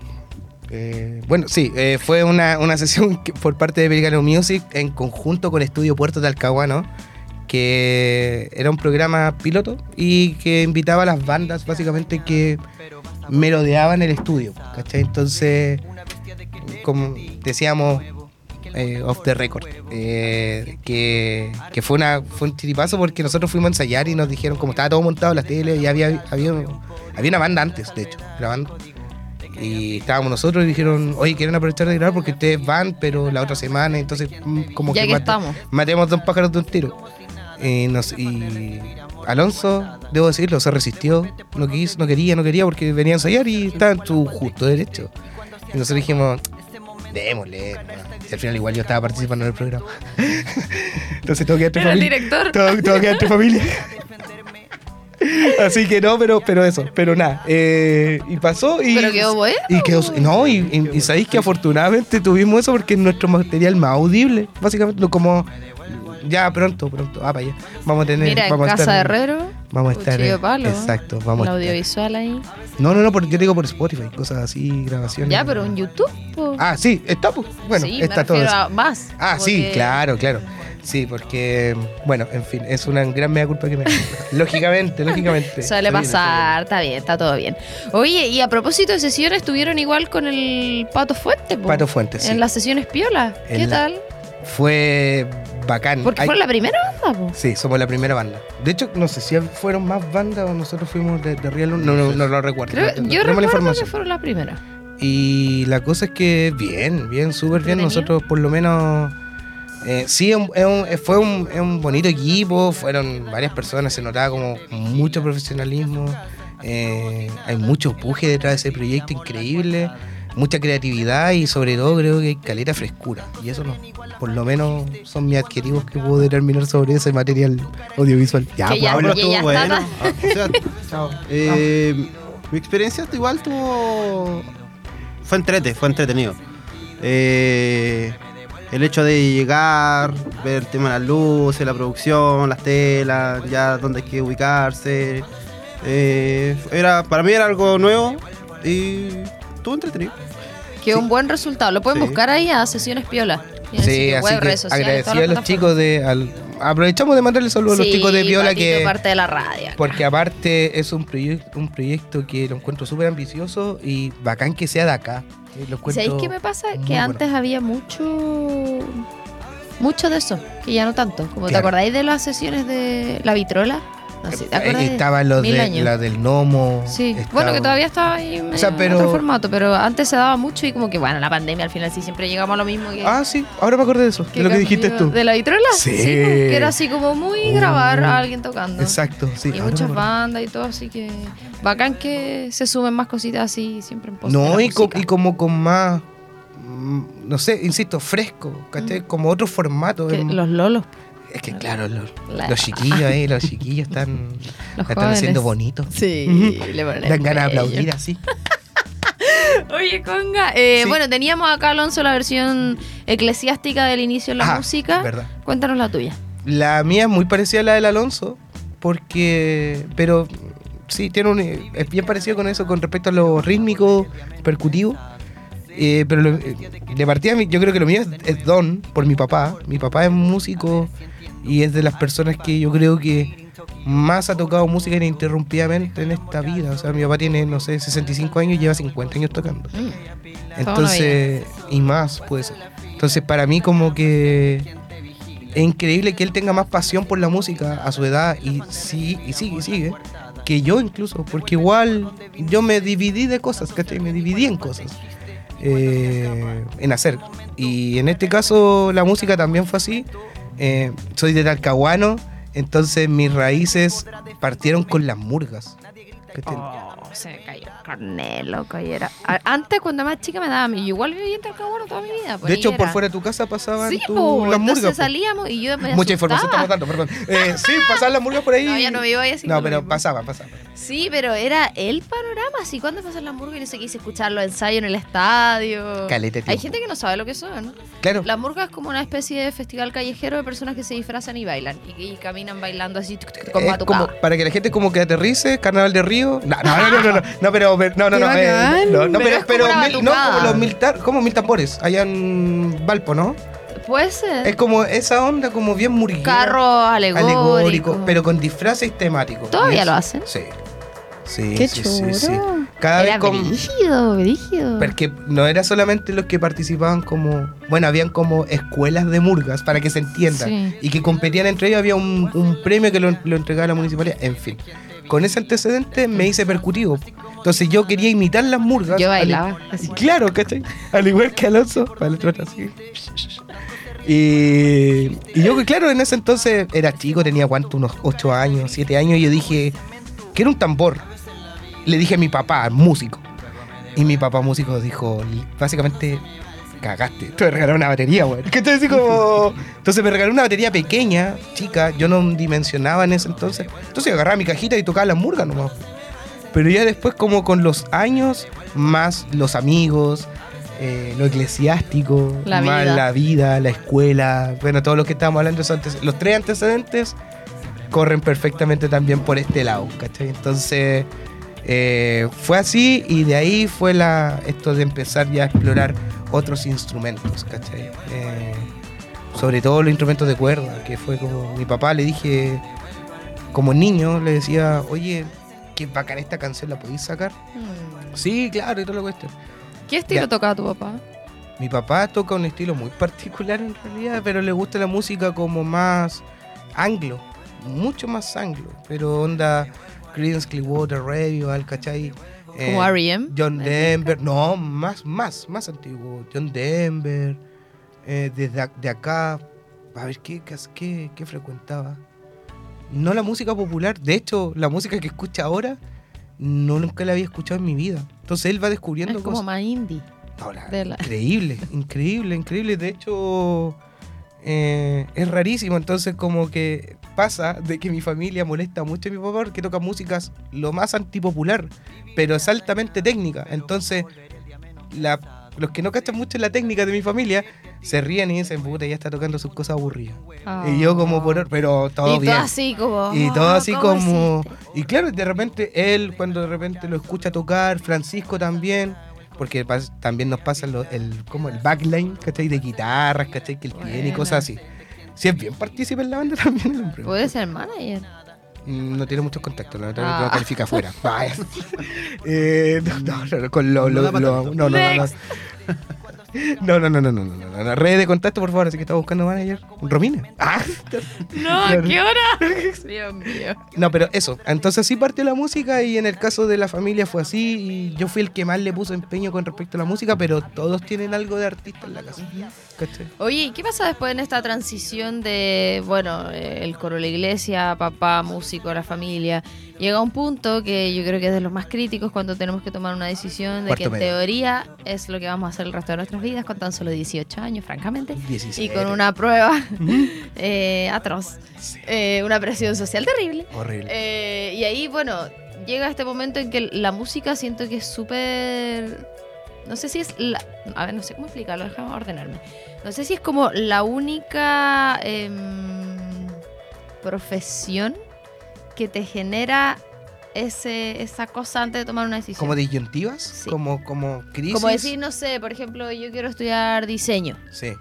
[SPEAKER 4] Eh, bueno, sí, eh, fue una, una sesión por parte de Pelícano Music en conjunto con Estudio Puerto de Alcahuano, que era un programa piloto y que invitaba a las bandas básicamente que merodeaban el estudio, ¿cachai? Entonces, como decíamos, eh, off the record, eh, que, que, fue, una, fue un chiripazo porque nosotros fuimos a ensayar y nos dijeron, como estaba todo montado en la tele, y había, había, había una banda antes, de hecho, grabando. Y estábamos nosotros y dijeron, oye, quieren aprovechar de grabar porque ustedes van, pero la otra semana, entonces mm, como
[SPEAKER 1] ya
[SPEAKER 4] que,
[SPEAKER 1] estamos.
[SPEAKER 4] matemos dos pájaros de un tiro. y Alonso, debo decirlo, se resistió, no quiso, no quería, no quería porque venía a ensayar y estaba en su justo derecho. Y nosotros dijimos, démosle. Y al final igual yo estaba participando en el programa. Entonces tengo que entre familia.
[SPEAKER 1] el director.
[SPEAKER 4] Tengo, que entre familia. Así que no, pero, pero eso, pero nada. Eh, y pasó y.
[SPEAKER 1] Pero quedó bueno.
[SPEAKER 4] Y quedó, no, y, y, sabéis que afortunadamente tuvimos eso porque es nuestro material más audible, básicamente, como ya pronto, pronto. Ah, para allá. Vamos a tener.
[SPEAKER 1] Mira,
[SPEAKER 4] vamos
[SPEAKER 1] en Casa de Herrero.
[SPEAKER 4] Vamos a estar.
[SPEAKER 1] De palo,
[SPEAKER 4] exacto, vamos
[SPEAKER 1] El audiovisual ahí.
[SPEAKER 4] No, no, no, porque yo digo por Spotify, cosas así, grabaciones.
[SPEAKER 1] Ya, pero en YouTube.
[SPEAKER 4] Ah, sí, está, pues. Bueno, está todo.
[SPEAKER 1] más.
[SPEAKER 4] Ah, sí, claro, claro. Sí, porque, bueno, en fin, es una gran media culpa que me Lógicamente, lógicamente.
[SPEAKER 1] Suele pasar, está bien, está todo bien. Oye, y a propósito de sesiones, estuvieron igual con el Pato Fuente,
[SPEAKER 4] Pato Fuente, sí.
[SPEAKER 1] En las sesiones Piola. ¿Qué tal?
[SPEAKER 4] Fue bacán.
[SPEAKER 1] Porque fue la primera banda,
[SPEAKER 4] Sí, somos la primera banda. De hecho, no sé si fueron más bandas o nosotros fuimos de, de Real. No, no, no, lo recuerdo.
[SPEAKER 1] yo recuerdo que fueron la primera.
[SPEAKER 4] Y la cosa es que bien, bien, súper bien. Nosotros por lo menos... Eh, sí, fue un, un, bonito equipo, fueron varias personas, se notaba como mucho profesionalismo, eh, hay mucho puje detrás de ese proyecto increíble mucha creatividad y sobre todo creo que caleta frescura. Y eso no, por lo menos son mis adjetivos que puedo determinar sobre ese material audiovisual.
[SPEAKER 1] Ya, ya, Pablo, estuvo bueno.
[SPEAKER 3] Ah, eh, mi experiencia igual tuvo... Fue entrete, fue entretenido. Eh, el hecho de llegar, ver el tema de las luces, la producción, las telas, ya dónde hay que ubicarse. Eh, era, para mí era algo nuevo y estuvo entretenido.
[SPEAKER 1] Que un buen resultado. Lo pueden buscar ahí a Sesiones Piola.
[SPEAKER 4] Sí, así que agradecido a los chicos de... aprovechamos de mandarle saludos a los chicos de Piola que...
[SPEAKER 1] parte de la radio.
[SPEAKER 4] Porque aparte es un, proyecto un proyecto que lo encuentro súper ambicioso y bacán que sea de acá.
[SPEAKER 1] ¿Sabéis qué me pasa? Que antes había mucho... Mucho de eso, que ya no tanto. Como te acordáis de las sesiones de La Vitrola.
[SPEAKER 4] Estaba lo de, la del gnomo.
[SPEAKER 1] Sí, bueno, que todavía estaba ahí en otro formato, pero antes se daba mucho y como que, bueno, la pandemia al final sí siempre llegamos a lo mismo. Que,
[SPEAKER 4] ah, sí, ahora me acordé de eso, de lo que dijiste tú.
[SPEAKER 1] ¿De la vitrola?
[SPEAKER 4] Sí.
[SPEAKER 1] que era así como muy grabar a alguien tocando.
[SPEAKER 4] Exacto, sí.
[SPEAKER 1] Y muchas bandas y todo, así que bacán que se suben más cositas así siempre en post
[SPEAKER 4] No, y, y como con más mm, no sé, insisto, fresco, ¿cachai? Como otro formato.
[SPEAKER 1] Los lolos.
[SPEAKER 4] Es que claro, los, chiquillos ahí, los chiquillos están, están haciendo bonitos.
[SPEAKER 1] Sí,
[SPEAKER 4] le Dan ganas de aplaudir así.
[SPEAKER 1] Oye, Conga, eh, bueno, teníamos acá, Alonso, la versión eclesiástica del inicio de la música.
[SPEAKER 4] Verdad.
[SPEAKER 1] Cuéntanos la tuya.
[SPEAKER 4] La mía es muy parecida a la del Alonso, porque. Pero sí, tiene un, es bien parecido con eso, con respecto a lo rítmico, percutivo. Eh, pero de partida, yo creo que lo mío es, don por mi papá. Mi papá es músico y es de las personas que yo creo que más ha tocado música ininterrumpidamente en esta vida. O sea, mi papá tiene, no sé, 65 años y lleva 50 años tocando. Mm. Entonces, y más puede ser. Entonces, para mí como que es increíble que él tenga más pasión por la música a su edad y, sí, y sigue, y sigue, que yo incluso, porque igual yo me dividí de cosas, ¿cachai? Me dividí en cosas. Eh, en hacer. Y en este caso la música también fue así. Eh, soy de Talcahuano, entonces mis raíces partieron con las murgas.
[SPEAKER 1] Oh, se me cayó el carnet, loco. Y era... Antes, cuando más chica, me daba. Yo igual vivía en Talcahuano toda mi vida.
[SPEAKER 4] Pues, de hecho, por fuera de tu casa pasaban
[SPEAKER 1] sí,
[SPEAKER 4] tu,
[SPEAKER 1] po, las murgas. salíamos y yo me
[SPEAKER 4] Mucha información estamos dando, perdón. Eh, sí, pasaban las murgas por ahí.
[SPEAKER 1] No, ya no vivo ahí así.
[SPEAKER 4] No, pero pasaban, pasaban.
[SPEAKER 1] Sí, pero era el panorama. Así, cuando pasan las murgas y no sé, quise escuchar los ensayos en el estadio.
[SPEAKER 4] Calete,
[SPEAKER 1] Hay gente que no sabe lo que son.
[SPEAKER 4] Claro.
[SPEAKER 1] La murga es como una especie de festival callejero de personas que se disfrazan y bailan. Y, caminan bailando así con
[SPEAKER 4] es como, Para que la gente como que aterrice, carnaval de río. No, no, no, no, no, no, pero, no, no, no, eh, no, no, pero, pero, mil, no como los mil, como mil tambores allá en Valpo, ¿no?
[SPEAKER 1] Puede ser.
[SPEAKER 4] Es como esa onda como bien murguera.
[SPEAKER 1] Carro alegórico. alegórico.
[SPEAKER 4] pero con disfraces temáticos.
[SPEAKER 1] ¿Todavía lo hacen?
[SPEAKER 4] Sí. Sí,
[SPEAKER 1] Qué
[SPEAKER 4] sí,
[SPEAKER 1] sí,
[SPEAKER 4] sí,
[SPEAKER 1] Cada era vez con... brígido, brígido.
[SPEAKER 4] Porque no era solamente los que participaban como... Bueno, habían como escuelas de murgas, para que se entienda. Y que competían entre ellos. Había un, un premio que lo, lo entregaba la municipalidad. En fin. Con ese antecedente me hice percutivo. Entonces yo quería imitar las murgas.
[SPEAKER 1] Yo bailaba.
[SPEAKER 4] Claro, ¿cachai? Al igual que Alonso. Para el así. Y, y, yo, claro, en ese entonces era chico, tenía cuánto, unos 8 años, 7 años, y yo dije, quiero un tambor le dije a mi papá, músico. Y mi papá músico dijo, básicamente, cagaste. Te regaló una batería, güey. como... Entonces me regaló una batería pequeña, chica. Yo no dimensionaba en ese entonces. Entonces agarraba mi cajita y tocaba la murga nomás. Pero ya después, como con los años, más los amigos, eh, lo eclesiástico,
[SPEAKER 1] la
[SPEAKER 4] más
[SPEAKER 1] vida.
[SPEAKER 4] la vida, la escuela, bueno, todo lo que estábamos hablando, antes, los tres antecedentes corren perfectamente también por este lado, ¿cachai? Entonces, eh, fue así y de ahí fue la, esto de empezar ya a explorar otros instrumentos, ¿cachai? Eh, sobre todo los instrumentos de cuerda, que fue como mi papá le dije, como niño, le decía, oye, qué bacán esta canción, ¿la podéis sacar? Mm. Sí, claro, y todo lo cuestión.
[SPEAKER 1] ¿Qué estilo tocaba tu papá?
[SPEAKER 4] Mi papá toca un estilo muy particular en realidad, pero le gusta la música como más anglo, mucho más anglo, pero onda Creedence Clearwater al ¿cachai?
[SPEAKER 1] Como eh, R.E.M.
[SPEAKER 4] John Denver, no, más, más, más antiguo. John Denver, eh, desde de acá, a ver ¿qué, qué, qué frecuentaba. No la música popular, de hecho, la música que escucha ahora, no nunca la había escuchado en mi vida. Entonces él va descubriendo
[SPEAKER 1] es como más indie.
[SPEAKER 4] Increíble, increíble, increíble. De hecho, eh, es rarísimo. Entonces, como que pasa de que mi familia molesta mucho a mi papá porque toca músicas lo más antipopular, pero es altamente técnica. Entonces, los que no cachan mucho la técnica de mi familia se ríen y dicen, puta, ya está tocando sus cosas aburridas. Y yo como por... Pero todo y
[SPEAKER 1] bien. Todo así como...
[SPEAKER 4] Y todo así como... Y claro, de repente él, cuando de repente lo escucha tocar, Francisco también porque también nos pasa el, como el backline, ¿cachai? De guitarras, ¿cachai? Que él tiene y cosas así. Si es bien partícipe en la banda también el hombre.
[SPEAKER 1] Puede ser manager.
[SPEAKER 4] Mm, no tiene muchos contactos, no, ah. califica afuera. eh, no, no, con lo, lo, lo, no, no, no, no. No, no, no, no, no, no, no. La red de contacto, por favor, así que estaba buscando manager. Romina.
[SPEAKER 1] Ah. No, ¿qué hora? Dios mío.
[SPEAKER 4] No, pero eso. Entonces así partió la música y en el caso de la familia fue así. Y yo fui el que más le puso empeño con respecto a la música, pero todos tienen algo de artista en la casa.
[SPEAKER 1] Oye, ¿y qué pasa después en esta transición de, bueno, el coro de la iglesia, papá, músico, la familia? Llega un punto que yo creo que es de los más críticos cuando tenemos que tomar una decisión de que en teoría es lo que vamos a hacer el resto de nuestras vidas con tan solo 18 años, francamente. Y con una prueba eh, atroz. Eh, una presión social terrible.
[SPEAKER 4] Horrible.
[SPEAKER 1] Eh, y ahí, bueno, llega este momento en que la música siento que es súper... No sé si es la... A ver, no sé cómo explicarlo, déjame ordenarme. No sé si es como la única em, profesión que te genera ese, esa cosa antes de tomar una decisión.
[SPEAKER 4] ¿Como disyuntivas? Como, como crisis.
[SPEAKER 1] Como decir, no sé, por ejemplo, yo quiero estudiar diseño.
[SPEAKER 4] Sí.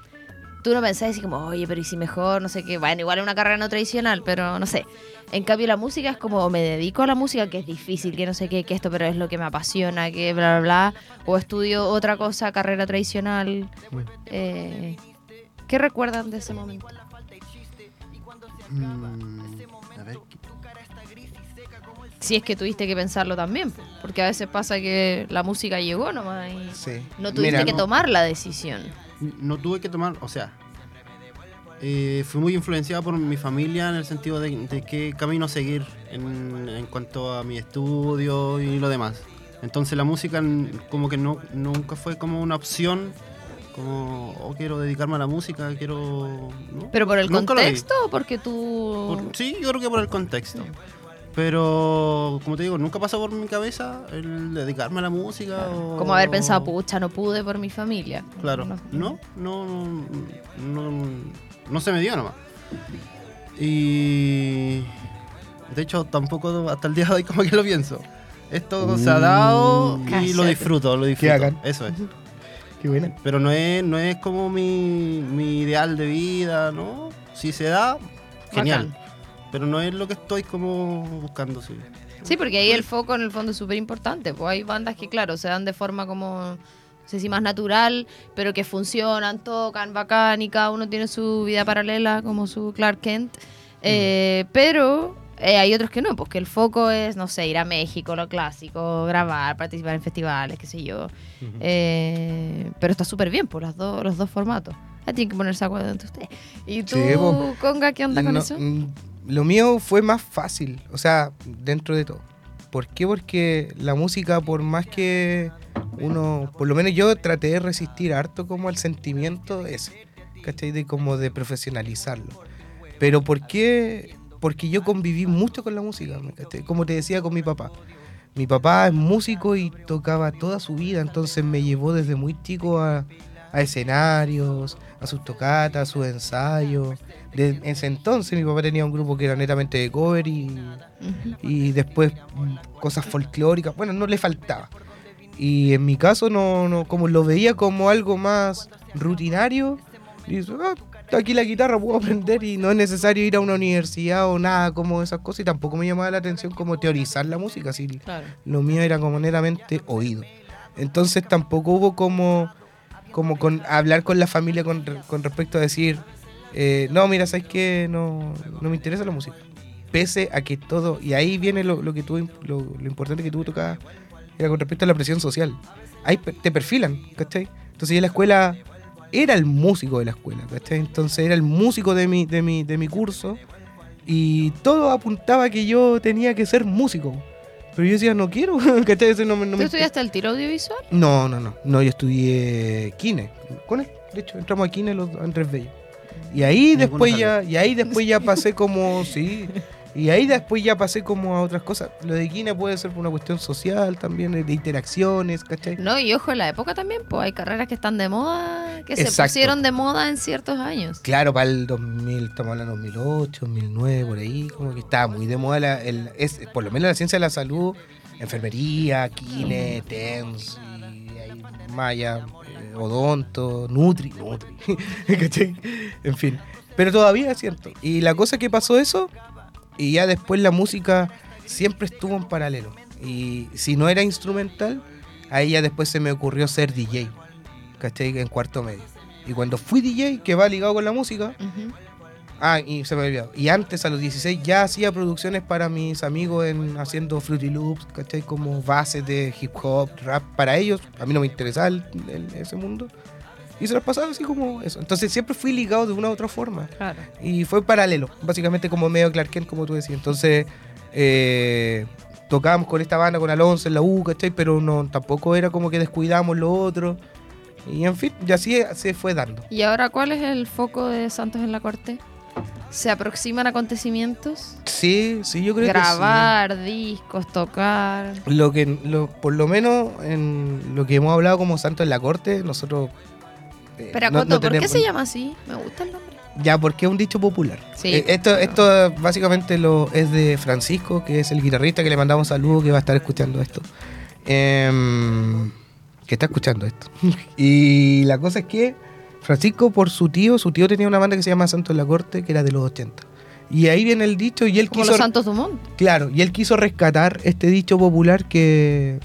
[SPEAKER 1] Tú no pensás así como, oye, pero ¿y si mejor? No sé qué. Bueno, igual es una carrera no tradicional, pero no sé. En cambio, la música es como, me dedico a la música, que es difícil, que no sé qué, que esto, pero es lo que me apasiona, que bla, bla, bla. O estudio otra cosa, carrera tradicional. Eh, ¿Qué recuerdan de ese momento?
[SPEAKER 3] Mm,
[SPEAKER 1] si es que tuviste que pensarlo también, porque a veces pasa que la música llegó nomás y no tuviste que tomar la decisión.
[SPEAKER 3] No tuve que tomar, o sea, eh, fui muy influenciado por mi familia en el sentido de, qué camino seguir en, cuanto a mi estudio y lo demás. Entonces la música como que no, nunca fue como una opción, como, oh, quiero dedicarme a la música, quiero...
[SPEAKER 1] ¿Pero por el contexto o porque tú...?
[SPEAKER 3] sí, yo creo que por el contexto. Pero, como te digo, nunca pasó por mi cabeza el dedicarme a la música.
[SPEAKER 1] Como haber pensado, pucha, no pude por mi familia.
[SPEAKER 3] Claro. No, no, no, no, se me dio nomás. Y. De hecho, tampoco hasta el día de hoy como que lo pienso. Esto se ha dado y lo disfruto, lo disfruto. Eso es.
[SPEAKER 4] Qué bueno.
[SPEAKER 3] Pero no es, no es como mi, mi ideal de vida, ¿no? Si se da, genial pero no es lo que estoy como buscando, sí.
[SPEAKER 1] Sí, porque ahí el foco en el fondo es súper importante. Pues hay bandas que, claro, se dan de forma como, no sé si más natural, pero que funcionan, tocan bacán y cada uno tiene su vida paralela, como su Clark Kent. Eh, mm. Pero eh, hay otros que no, porque el foco es, no sé, ir a México, lo clásico, grabar, participar en festivales, qué sé yo. Eh, pero está súper bien por las los dos formatos. Tienen que ponerse acuerdo entre ustedes. ¿Y tú, Conga, qué onda con eso?
[SPEAKER 4] Lo mío fue más fácil, o sea, dentro de todo. ¿Por qué? Porque la música, por más que uno, por lo menos yo traté de resistir harto como el sentimiento ese, ¿cachai? De como de profesionalizarlo. Pero ¿por qué? Porque yo conviví mucho con la música, ¿cachai? Como te decía con mi papá. Mi papá es músico y tocaba toda su vida, entonces me llevó desde muy chico a, a escenarios, a sus tocatas, a sus ensayos. De ese entonces mi papá tenía un grupo que era netamente de cover y, y después cosas folclóricas. Bueno, no le faltaba. Y en mi caso, no, no como lo veía como algo más rutinario, y ah, aquí la guitarra puedo aprender y no es necesario ir a una universidad o nada como esas cosas. Y tampoco me llamaba la atención como teorizar la música, así lo mío era como netamente oído. Entonces tampoco hubo como como con hablar con la familia con, respecto a decir, eh, no, mira, ¿sabes qué? No, no me interesa la música. Pese a que todo, y ahí viene lo, lo que tú, lo, importante que tú tocabas, era con respecto a la presión social. Ahí te perfilan, ¿cachai? Entonces en la escuela era el músico de la escuela, ¿cachai? Entonces era el músico de mi, de mi, de mi curso y todo apuntaba que yo tenía que ser músico. Pero yo decía, no quiero.
[SPEAKER 1] ¿Tú estudiaste el tiro audiovisual?
[SPEAKER 4] No, no, no. No, yo estudié Kine. Con él. De hecho, entramos a Kine los Andrés Bello. Y ahí después ya, y ahí después ya pasé como, sí, y ahí después ya pasé como a otras cosas. Lo de Quina puede ser por una cuestión social también, de interacciones, ¿cachai?
[SPEAKER 1] No, y ojo, en la época también, pues hay carreras que están de moda, que se pusieron de moda en ciertos años.
[SPEAKER 4] Claro, para el 2000, estamos hablando 2008, 2009, por ahí, como que estaba muy de moda, la, el, es, por lo menos la ciencia de la salud, enfermería, Kine, TENS, y Maya, eh, Odonto, Nutri, Nutri, ¿cachai? En fin. Pero todavía es cierto. Y la cosa que pasó eso y ya después la música siempre estuvo en paralelo. Y si no era instrumental, ahí ya después se me ocurrió ser DJ, ¿cachai? En cuarto medio. Y cuando fui DJ, que va ligado con la música, ah, y se me olvidó. Y antes, a los 16, ya hacía producciones para mis amigos en haciendo Fruity Loops, ¿cachai? Como bases de hip hop, rap. Para ellos, a mí no me interesaba ese mundo. Y se las pasaba así como eso. Entonces siempre fui ligado de una u otra forma. Claro. Y fue paralelo, básicamente como medio Clark Kent, como tú decías. Entonces eh, tocábamos con esta banda, con Alonso en la U, ¿cachai? Pero no, tampoco era como que descuidamos lo otro. Y en fin, y así se fue dando.
[SPEAKER 1] ¿Y ahora cuál es el foco de Santos en la Corte? ¿Se aproximan acontecimientos?
[SPEAKER 4] Sí, sí, yo creo
[SPEAKER 1] Grabar, que Grabar, discos, tocar.
[SPEAKER 4] Lo que, lo, por lo menos en lo que hemos hablado como Santos en la Corte, nosotros
[SPEAKER 1] eh, Pero Coto, ¿por qué se llama así? Me gusta el nombre.
[SPEAKER 4] Ya, porque es un dicho popular. Eh, esto, esto básicamente lo es de Francisco, que es el guitarrista que le mandamos saludos, que va a estar escuchando esto. Em, que está escuchando esto. y la cosa es que Francisco, por su tío, su tío tenía una banda que se llama Santos en la Corte, que era de los 80. Y ahí viene el dicho y él
[SPEAKER 1] Como
[SPEAKER 4] quiso...
[SPEAKER 1] los Santos Dumont.
[SPEAKER 4] Claro, y él quiso rescatar este dicho popular que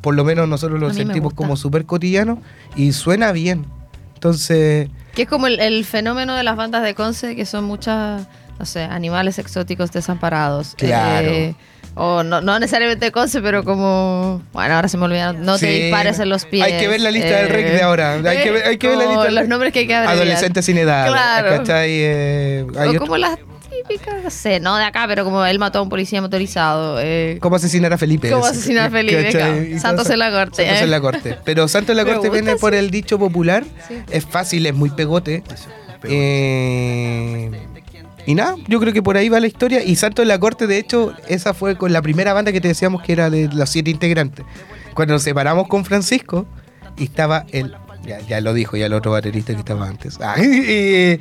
[SPEAKER 4] por lo menos nosotros lo sentimos como súper cotidiano y suena bien. Entonces...
[SPEAKER 1] Que es como el, fenómeno de las bandas de Conce, que son muchas, no sé, animales exóticos desamparados.
[SPEAKER 4] Claro. Eh,
[SPEAKER 1] O no, no necesariamente Conce, pero como. Bueno, ahora se me olvidaron. No te dispares en los pies.
[SPEAKER 4] Hay que ver la lista del REC de ahora. Hay que ver, hay que ver la lista.
[SPEAKER 1] Los nombres que hay que abreviar.
[SPEAKER 4] Adolescentes sin edad.
[SPEAKER 1] Claro.
[SPEAKER 4] ¿Cachai? Eh,
[SPEAKER 1] o como las no sé, no de acá, pero como él mató a un policía motorizado. Eh.
[SPEAKER 4] ¿Cómo asesinar a Felipe?
[SPEAKER 1] ¿Cómo asesinar a Felipe? Santos en la corte.
[SPEAKER 4] Santos en la corte. Pero Santos en la corte viene por el dicho popular. Es fácil, es muy pegote. Eh, y nada, yo creo que por ahí va la historia. Y Santos en la corte, de hecho, esa fue con la primera banda que te decíamos que era de los siete integrantes. Cuando nos separamos con Francisco, y estaba el. Ya, lo dijo, ya el otro baterista que estaba antes. Ah, eh,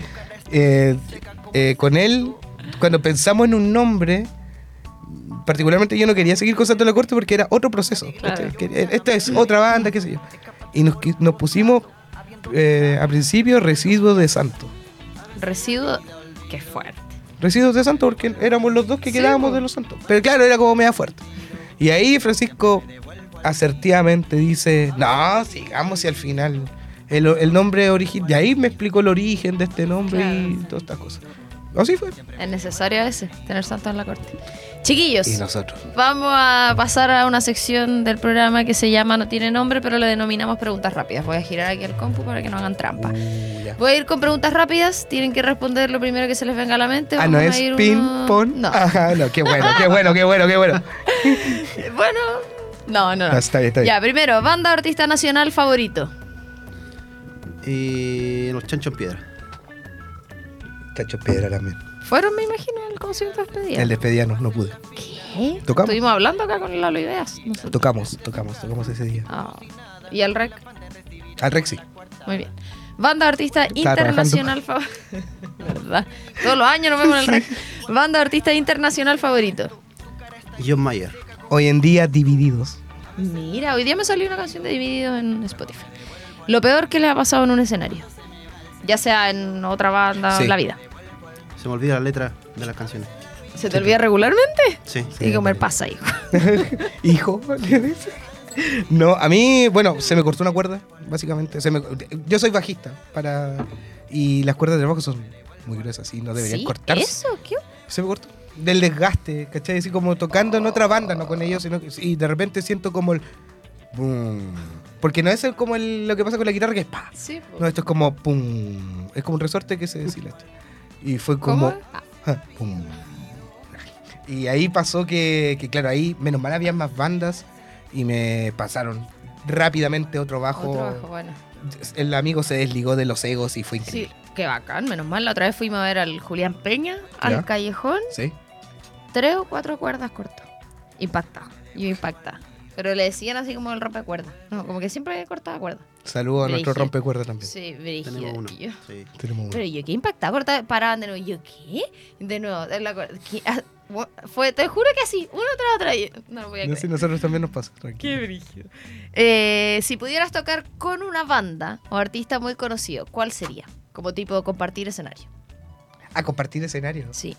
[SPEAKER 4] eh, con él cuando pensamos en un nombre, particularmente yo no quería seguir con Santo de la Corte porque era otro proceso. Esta es otra banda, qué sé yo. Y nos, pusimos eh, a principio residuos de Santo.
[SPEAKER 1] Residuo, qué fuerte.
[SPEAKER 4] Residuos de Santo porque éramos los dos que quedábamos de los Santos. Pero claro, era como media fuerte. Y ahí Francisco asertivamente dice, no, sigamos y al final el, nombre original, de ahí me explicó el origen de este nombre y todas estas cosas. Así fue.
[SPEAKER 1] Es necesario ese, tener santos en la corte. Chiquillos.
[SPEAKER 4] Y nosotros.
[SPEAKER 1] Vamos a pasar a una sección del programa que se llama No tiene nombre, pero le denominamos preguntas rápidas. Voy a girar aquí el compu para que no hagan trampa. Uh, Voy a ir con preguntas rápidas. Tienen que responder lo primero que se les venga a la mente.
[SPEAKER 4] ah, no es ping-pong. No. Ajá, no, qué bueno, qué bueno, qué bueno, qué bueno.
[SPEAKER 1] bueno, no, no, no.
[SPEAKER 4] Está bien, está bien.
[SPEAKER 1] Ya, primero, banda artista nacional favorito.
[SPEAKER 3] Y los chanchos en piedra.
[SPEAKER 4] Cacho Piedra también.
[SPEAKER 1] Fueron, me imagino, el concierto de despedida.
[SPEAKER 4] El despedida no, no pude.
[SPEAKER 1] ¿Qué?
[SPEAKER 4] ¿Tocamos?
[SPEAKER 1] Estuvimos hablando acá con Lalo Ideas.
[SPEAKER 4] Tocamos, tocamos, tocamos ese día.
[SPEAKER 1] Ah. ¿Y al REC?
[SPEAKER 4] Al REC sí.
[SPEAKER 1] Muy bien. Banda artista internacional favorito. ¿Verdad? Todos los años nos vemos en el REC. Banda artista internacional favorito.
[SPEAKER 3] John Mayer.
[SPEAKER 4] Hoy en día, Divididos.
[SPEAKER 1] Mira, hoy día me salió una canción de Divididos en Spotify. Lo peor que le ha pasado en un escenario ya sea en otra banda, en la vida.
[SPEAKER 3] Se me olvida la letra de las canciones.
[SPEAKER 1] ¿Se te olvida regularmente?
[SPEAKER 3] Sí.
[SPEAKER 1] Sí, como me pasa, hijo.
[SPEAKER 4] hijo, No, a mí, bueno, se me cortó una cuerda, básicamente. yo soy bajista para y las cuerdas de bajo son muy gruesas y no deberían ¿Sí? cortarse.
[SPEAKER 1] ¿Eso? ¿Qué?
[SPEAKER 4] Se me cortó. Del desgaste, ¿cachai? Así como tocando en otra banda, no con ellos, sino que, y de repente siento como el porque no es como lo que pasa con la guitarra que es pa. No, esto es como pum. Es como un resorte que se deshilacha. Y fue como. Ah, pum. Y ahí pasó que, claro, ahí menos mal había más bandas y me pasaron rápidamente otro bajo.
[SPEAKER 1] Otro bajo, bueno.
[SPEAKER 4] El amigo se desligó de los egos y fue increíble.
[SPEAKER 1] Sí, qué bacán, menos mal. La otra vez fuimos a ver al Julián Peña, al Callejón.
[SPEAKER 4] Sí.
[SPEAKER 1] Tres o cuatro cuerdas cortas. Impacta. Yo impacta. Pero le decían así como el rompecuerda. No, como que siempre cortaba cuerda.
[SPEAKER 4] Saludos a nuestro rompecuerda también.
[SPEAKER 1] Sí, brígido,
[SPEAKER 3] Tenemos uno. Sí.
[SPEAKER 4] Tenemos uno.
[SPEAKER 1] Pero yo qué impactaba, cortaba, paraban de nuevo. Yo qué? De nuevo, de la cuerda. Ah, fue, te juro que así, uno tras otro. No lo voy a
[SPEAKER 4] no,
[SPEAKER 1] creer.
[SPEAKER 4] nosotros también nos pasa.
[SPEAKER 1] Qué brígido. Eh, si pudieras tocar con una banda o artista muy conocido, ¿cuál sería? Como tipo compartir escenario.
[SPEAKER 4] ¿A compartir escenario?
[SPEAKER 1] Sí.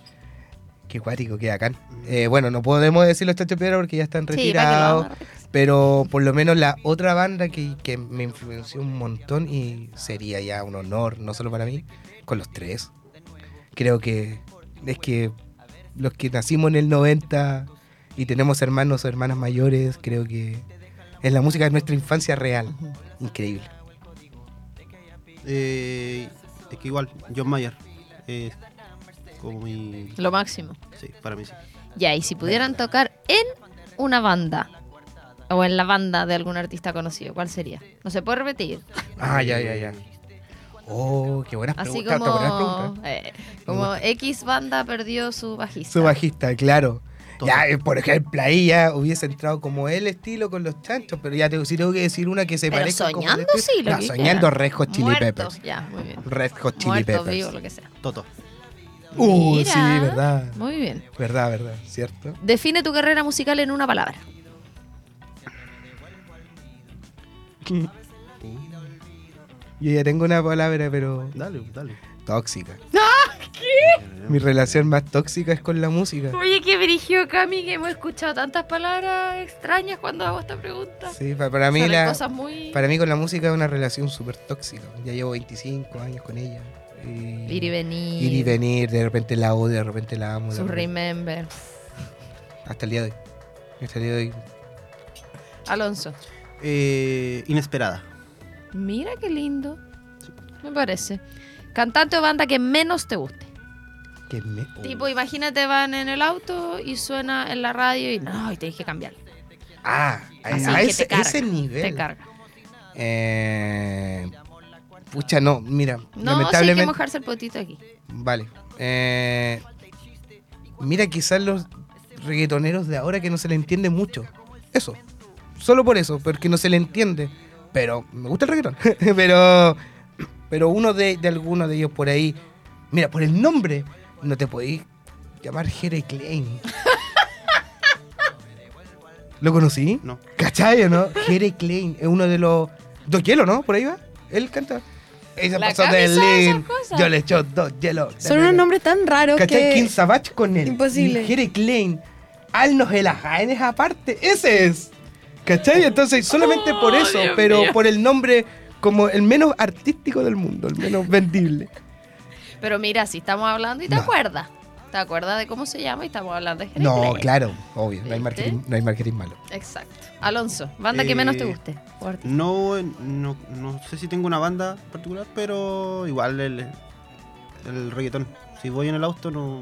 [SPEAKER 4] Qué cuático, qué bacán. Eh, bueno, no podemos decirlo esta Piedra porque ya están retirados. pero por lo menos la otra banda que, que, me influenció un montón y sería ya un honor, no solo para mí, con los tres. Creo que es que los que nacimos en el 90 y tenemos hermanos o hermanas mayores, creo que es la música de nuestra infancia real. Increíble.
[SPEAKER 3] Eh, es que igual, John Mayer. Eh,
[SPEAKER 1] lo máximo.
[SPEAKER 3] Sí, para mí sí.
[SPEAKER 1] Ya, y si pudieran tocar en una banda, o en la banda de algún artista conocido, ¿cuál sería? No se puede repetir.
[SPEAKER 4] Ah, ya, ya, ya. Oh, qué buena
[SPEAKER 1] Así como, eh, como X banda perdió su bajista.
[SPEAKER 4] Su bajista, claro. Ya, eh, por ejemplo, ahí ya hubiese entrado como el estilo con los chanchos, pero ya tengo, si tengo que decir una que se
[SPEAKER 1] pero
[SPEAKER 4] parezca
[SPEAKER 1] soñando,
[SPEAKER 4] como
[SPEAKER 1] sí,
[SPEAKER 4] no, soñando Red Hot Chili Peppers.
[SPEAKER 1] Ya, muy bien.
[SPEAKER 4] Red Hot Chili Peppers.
[SPEAKER 1] Vivo, lo que sea.
[SPEAKER 3] Toto.
[SPEAKER 4] Uh, sí, verdad.
[SPEAKER 1] Muy bien.
[SPEAKER 4] Verdad, verdad, cierto.
[SPEAKER 1] Define tu carrera musical en una palabra.
[SPEAKER 4] Yo ya tengo una palabra, pero.
[SPEAKER 3] Dale, dale.
[SPEAKER 4] Tóxica.
[SPEAKER 1] ¡Ah! ¿Qué?
[SPEAKER 4] Mi relación más tóxica es con la música.
[SPEAKER 1] Oye, qué brillo, Cami, que hemos escuchado tantas palabras extrañas cuando hago esta pregunta.
[SPEAKER 4] Sí, para, mí la, para mí con la música es una relación súper tóxica. Ya llevo 25 años con ella.
[SPEAKER 1] Ir y venir.
[SPEAKER 4] Ir y venir, de repente la odio, de repente la amo.
[SPEAKER 1] Su remember.
[SPEAKER 4] Hasta el día de hoy. Hasta el día de hoy.
[SPEAKER 1] Alonso.
[SPEAKER 3] Eh, inesperada.
[SPEAKER 1] Mira qué lindo. Me parece. Cantante o banda que menos te guste.
[SPEAKER 4] Que me-
[SPEAKER 1] Tipo, imagínate, van en el auto y suena en la radio y no, y tenés que cambiar.
[SPEAKER 4] Ah, a,
[SPEAKER 1] Así
[SPEAKER 4] a
[SPEAKER 1] que
[SPEAKER 4] ese,
[SPEAKER 1] te carga,
[SPEAKER 4] ese nivel.
[SPEAKER 1] Te carga.
[SPEAKER 4] Eh, pucha, no, mira,
[SPEAKER 1] No, sí hay que
[SPEAKER 4] lamentablemente.
[SPEAKER 1] mojarse el potito aquí.
[SPEAKER 4] Vale. Eh, mira, quizás los reggaetoneros de ahora que no se le entiende mucho. Eso. Solo por eso, porque no se le entiende. Pero me gusta el reggaetón. pero pero uno de, de algunos de ellos por ahí. Mira, por el nombre, no te podéis llamar Jere Klein. ¿Lo conocí?
[SPEAKER 3] No.
[SPEAKER 4] ¿Cachai o no? Jere Klein es uno de los. Dos hielos, ¿no? Por ahí va. Él canta. Ella
[SPEAKER 1] La
[SPEAKER 4] pasó de Lin. Yo le echo dos hielos.
[SPEAKER 2] Son unos nombres tan raros
[SPEAKER 4] ¿Cachai? King
[SPEAKER 2] que...
[SPEAKER 4] Savage con él.
[SPEAKER 2] Imposible.
[SPEAKER 4] Y Jere Klein. Alnos el Ajaenes aparte. Ese es. ¿Cachai? Entonces, solamente por
[SPEAKER 1] Oh,
[SPEAKER 4] eso,
[SPEAKER 1] Dios
[SPEAKER 4] pero
[SPEAKER 1] mío.
[SPEAKER 4] por el nombre como el menos artístico del mundo, el menos vendible.
[SPEAKER 1] Pero mira, si estamos hablando y te
[SPEAKER 4] No.
[SPEAKER 1] acuerdas. ¿Te acuerdas de cómo se llama? Y estamos hablando de Jerez
[SPEAKER 4] No, claro, obvio. No hay, marketing, no hay marketing malo.
[SPEAKER 1] Exacto. Alonso, banda que menos te
[SPEAKER 3] Eh,
[SPEAKER 1] guste.
[SPEAKER 3] No, no, no sé si tengo una banda particular, pero igual el, el reggaetón. Si voy en el auto, no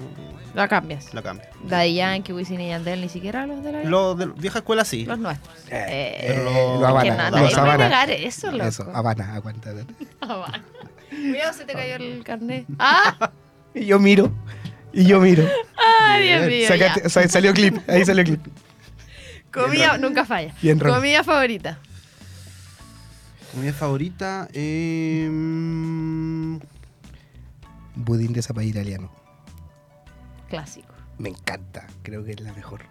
[SPEAKER 1] La cambias.
[SPEAKER 3] la cambio.
[SPEAKER 1] Daddy Yankee, Wisin y Yandel, ni siquiera los de la
[SPEAKER 3] Los de vieja escuela sí.
[SPEAKER 1] Los nuestros.
[SPEAKER 4] Eh,
[SPEAKER 1] Eh,
[SPEAKER 3] lo-
[SPEAKER 4] lo
[SPEAKER 1] es que
[SPEAKER 4] Habana,
[SPEAKER 1] na-
[SPEAKER 3] los
[SPEAKER 4] Habana.
[SPEAKER 1] negar eso, loco.
[SPEAKER 4] Eso, Habana, aguanta.
[SPEAKER 1] Habana. Cuidado, se te cayó el carnet. ¡Ah!
[SPEAKER 4] Y yo miro, y yo miro.
[SPEAKER 1] ¡Ay, Dios mío!
[SPEAKER 4] Sacaste-
[SPEAKER 1] ya.
[SPEAKER 4] sa- salió clip, ahí salió clip.
[SPEAKER 1] Comida nunca falla.
[SPEAKER 4] Bien, Ron.
[SPEAKER 1] Comida favorita.
[SPEAKER 3] Comida favorita. Eh,
[SPEAKER 4] Budín de zapallo italiano.
[SPEAKER 1] Clásico.
[SPEAKER 4] Me encanta, creo que es la mejor.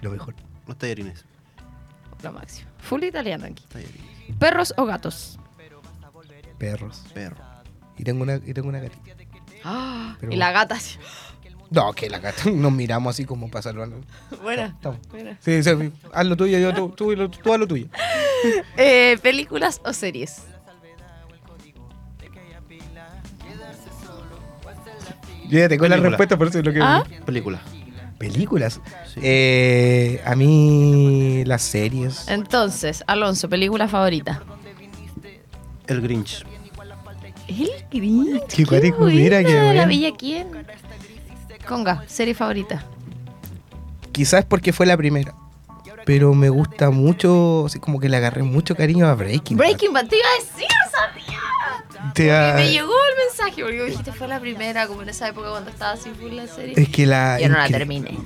[SPEAKER 4] Lo mejor.
[SPEAKER 3] los tallarines.
[SPEAKER 1] Lo máximo. Full italiano aquí.
[SPEAKER 3] tallarines.
[SPEAKER 1] ¿Perros o gatos?
[SPEAKER 4] Perros.
[SPEAKER 3] Perro.
[SPEAKER 4] Y tengo una, y tengo una gatita.
[SPEAKER 1] Ah,
[SPEAKER 4] Pero-
[SPEAKER 1] y la gata así.
[SPEAKER 4] No, que la gata. Nos miramos así como para saludar.
[SPEAKER 1] Buena.
[SPEAKER 4] Estamos.
[SPEAKER 1] buena.
[SPEAKER 4] Sí, sí, haz lo tuyo, yo tú, tú, lo- tú haz lo tuyo.
[SPEAKER 1] Eh, ¿Películas o series?
[SPEAKER 4] Yo ya tengo la
[SPEAKER 3] Película.
[SPEAKER 4] respuesta, por eso es lo que.
[SPEAKER 1] ¿Ah?
[SPEAKER 3] Película.
[SPEAKER 4] Películas.
[SPEAKER 3] Sí.
[SPEAKER 4] Eh, a mí, las series.
[SPEAKER 1] Entonces, Alonso, película favorita.
[SPEAKER 3] El Grinch.
[SPEAKER 1] El Grinch.
[SPEAKER 4] Qué cuático, mira, qué
[SPEAKER 1] ¿La. Villa quién? Conga, serie favorita.
[SPEAKER 4] Quizás porque fue la primera. Pero me gusta mucho, así como que le agarré mucho cariño a Breaking. Bad.
[SPEAKER 1] Breaking Bad, te iba a decir, sabía.
[SPEAKER 4] Te
[SPEAKER 1] me llegó el mensaje porque dijiste fue la primera, como en esa época cuando estaba así full la serie.
[SPEAKER 4] Es que la.
[SPEAKER 1] Yo no la
[SPEAKER 4] que-
[SPEAKER 1] terminé.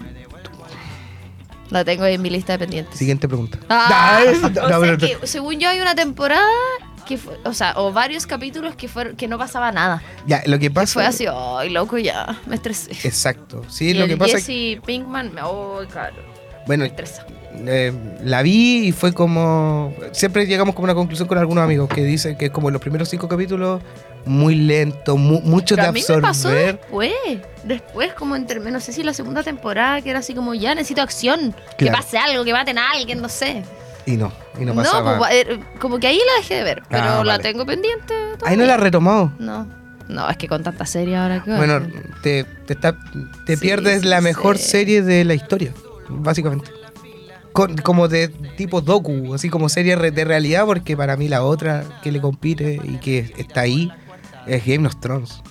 [SPEAKER 1] La tengo ahí en mi lista de pendientes.
[SPEAKER 4] Siguiente pregunta.
[SPEAKER 1] Ah,
[SPEAKER 4] Ah,
[SPEAKER 1] o
[SPEAKER 4] no,
[SPEAKER 1] sea
[SPEAKER 4] pero-
[SPEAKER 1] que, según yo hay una temporada que fue, o sea, o varios capítulos que fueron que no pasaba nada.
[SPEAKER 4] Ya, lo que
[SPEAKER 1] Que
[SPEAKER 4] pasa.
[SPEAKER 1] fue así, ay, loco, ya, me estresé.
[SPEAKER 4] Exacto. Sí,
[SPEAKER 1] y
[SPEAKER 4] lo
[SPEAKER 1] el
[SPEAKER 4] que pasa es que.
[SPEAKER 1] Jesse Pinkman, me, oh, claro,
[SPEAKER 4] Bueno,
[SPEAKER 1] me estresa.
[SPEAKER 4] eh, la vi y fue como. Siempre llegamos como una conclusión con algunos amigos que dicen que es como los primeros cinco capítulos muy lento, mu- mucho
[SPEAKER 1] Pero
[SPEAKER 4] de
[SPEAKER 1] a mí me pasó
[SPEAKER 4] absorber.
[SPEAKER 1] después, después como entre, no sé si la segunda temporada, que era así como, ya necesito acción, que
[SPEAKER 4] Claro.
[SPEAKER 1] pase algo, que maten a alguien, no sé.
[SPEAKER 4] Y no, y no pasaba.
[SPEAKER 1] como, eh, como que ahí la dejé de ver, pero
[SPEAKER 4] Ah,
[SPEAKER 1] la
[SPEAKER 4] vale.
[SPEAKER 1] tengo pendiente.
[SPEAKER 4] Ahí no la he
[SPEAKER 1] todavía.
[SPEAKER 4] retomado.
[SPEAKER 1] No, no, es que con tanta serie ahora que
[SPEAKER 4] Bueno, te, te, está- te
[SPEAKER 1] Sí,
[SPEAKER 4] pierdes
[SPEAKER 1] sí,
[SPEAKER 4] la mejor
[SPEAKER 1] sí.
[SPEAKER 4] serie de la historia, básicamente. Con- como de tipo docu, así como serie de realidad, porque para mí la otra que le compite y que está ahí es Game of Thrones.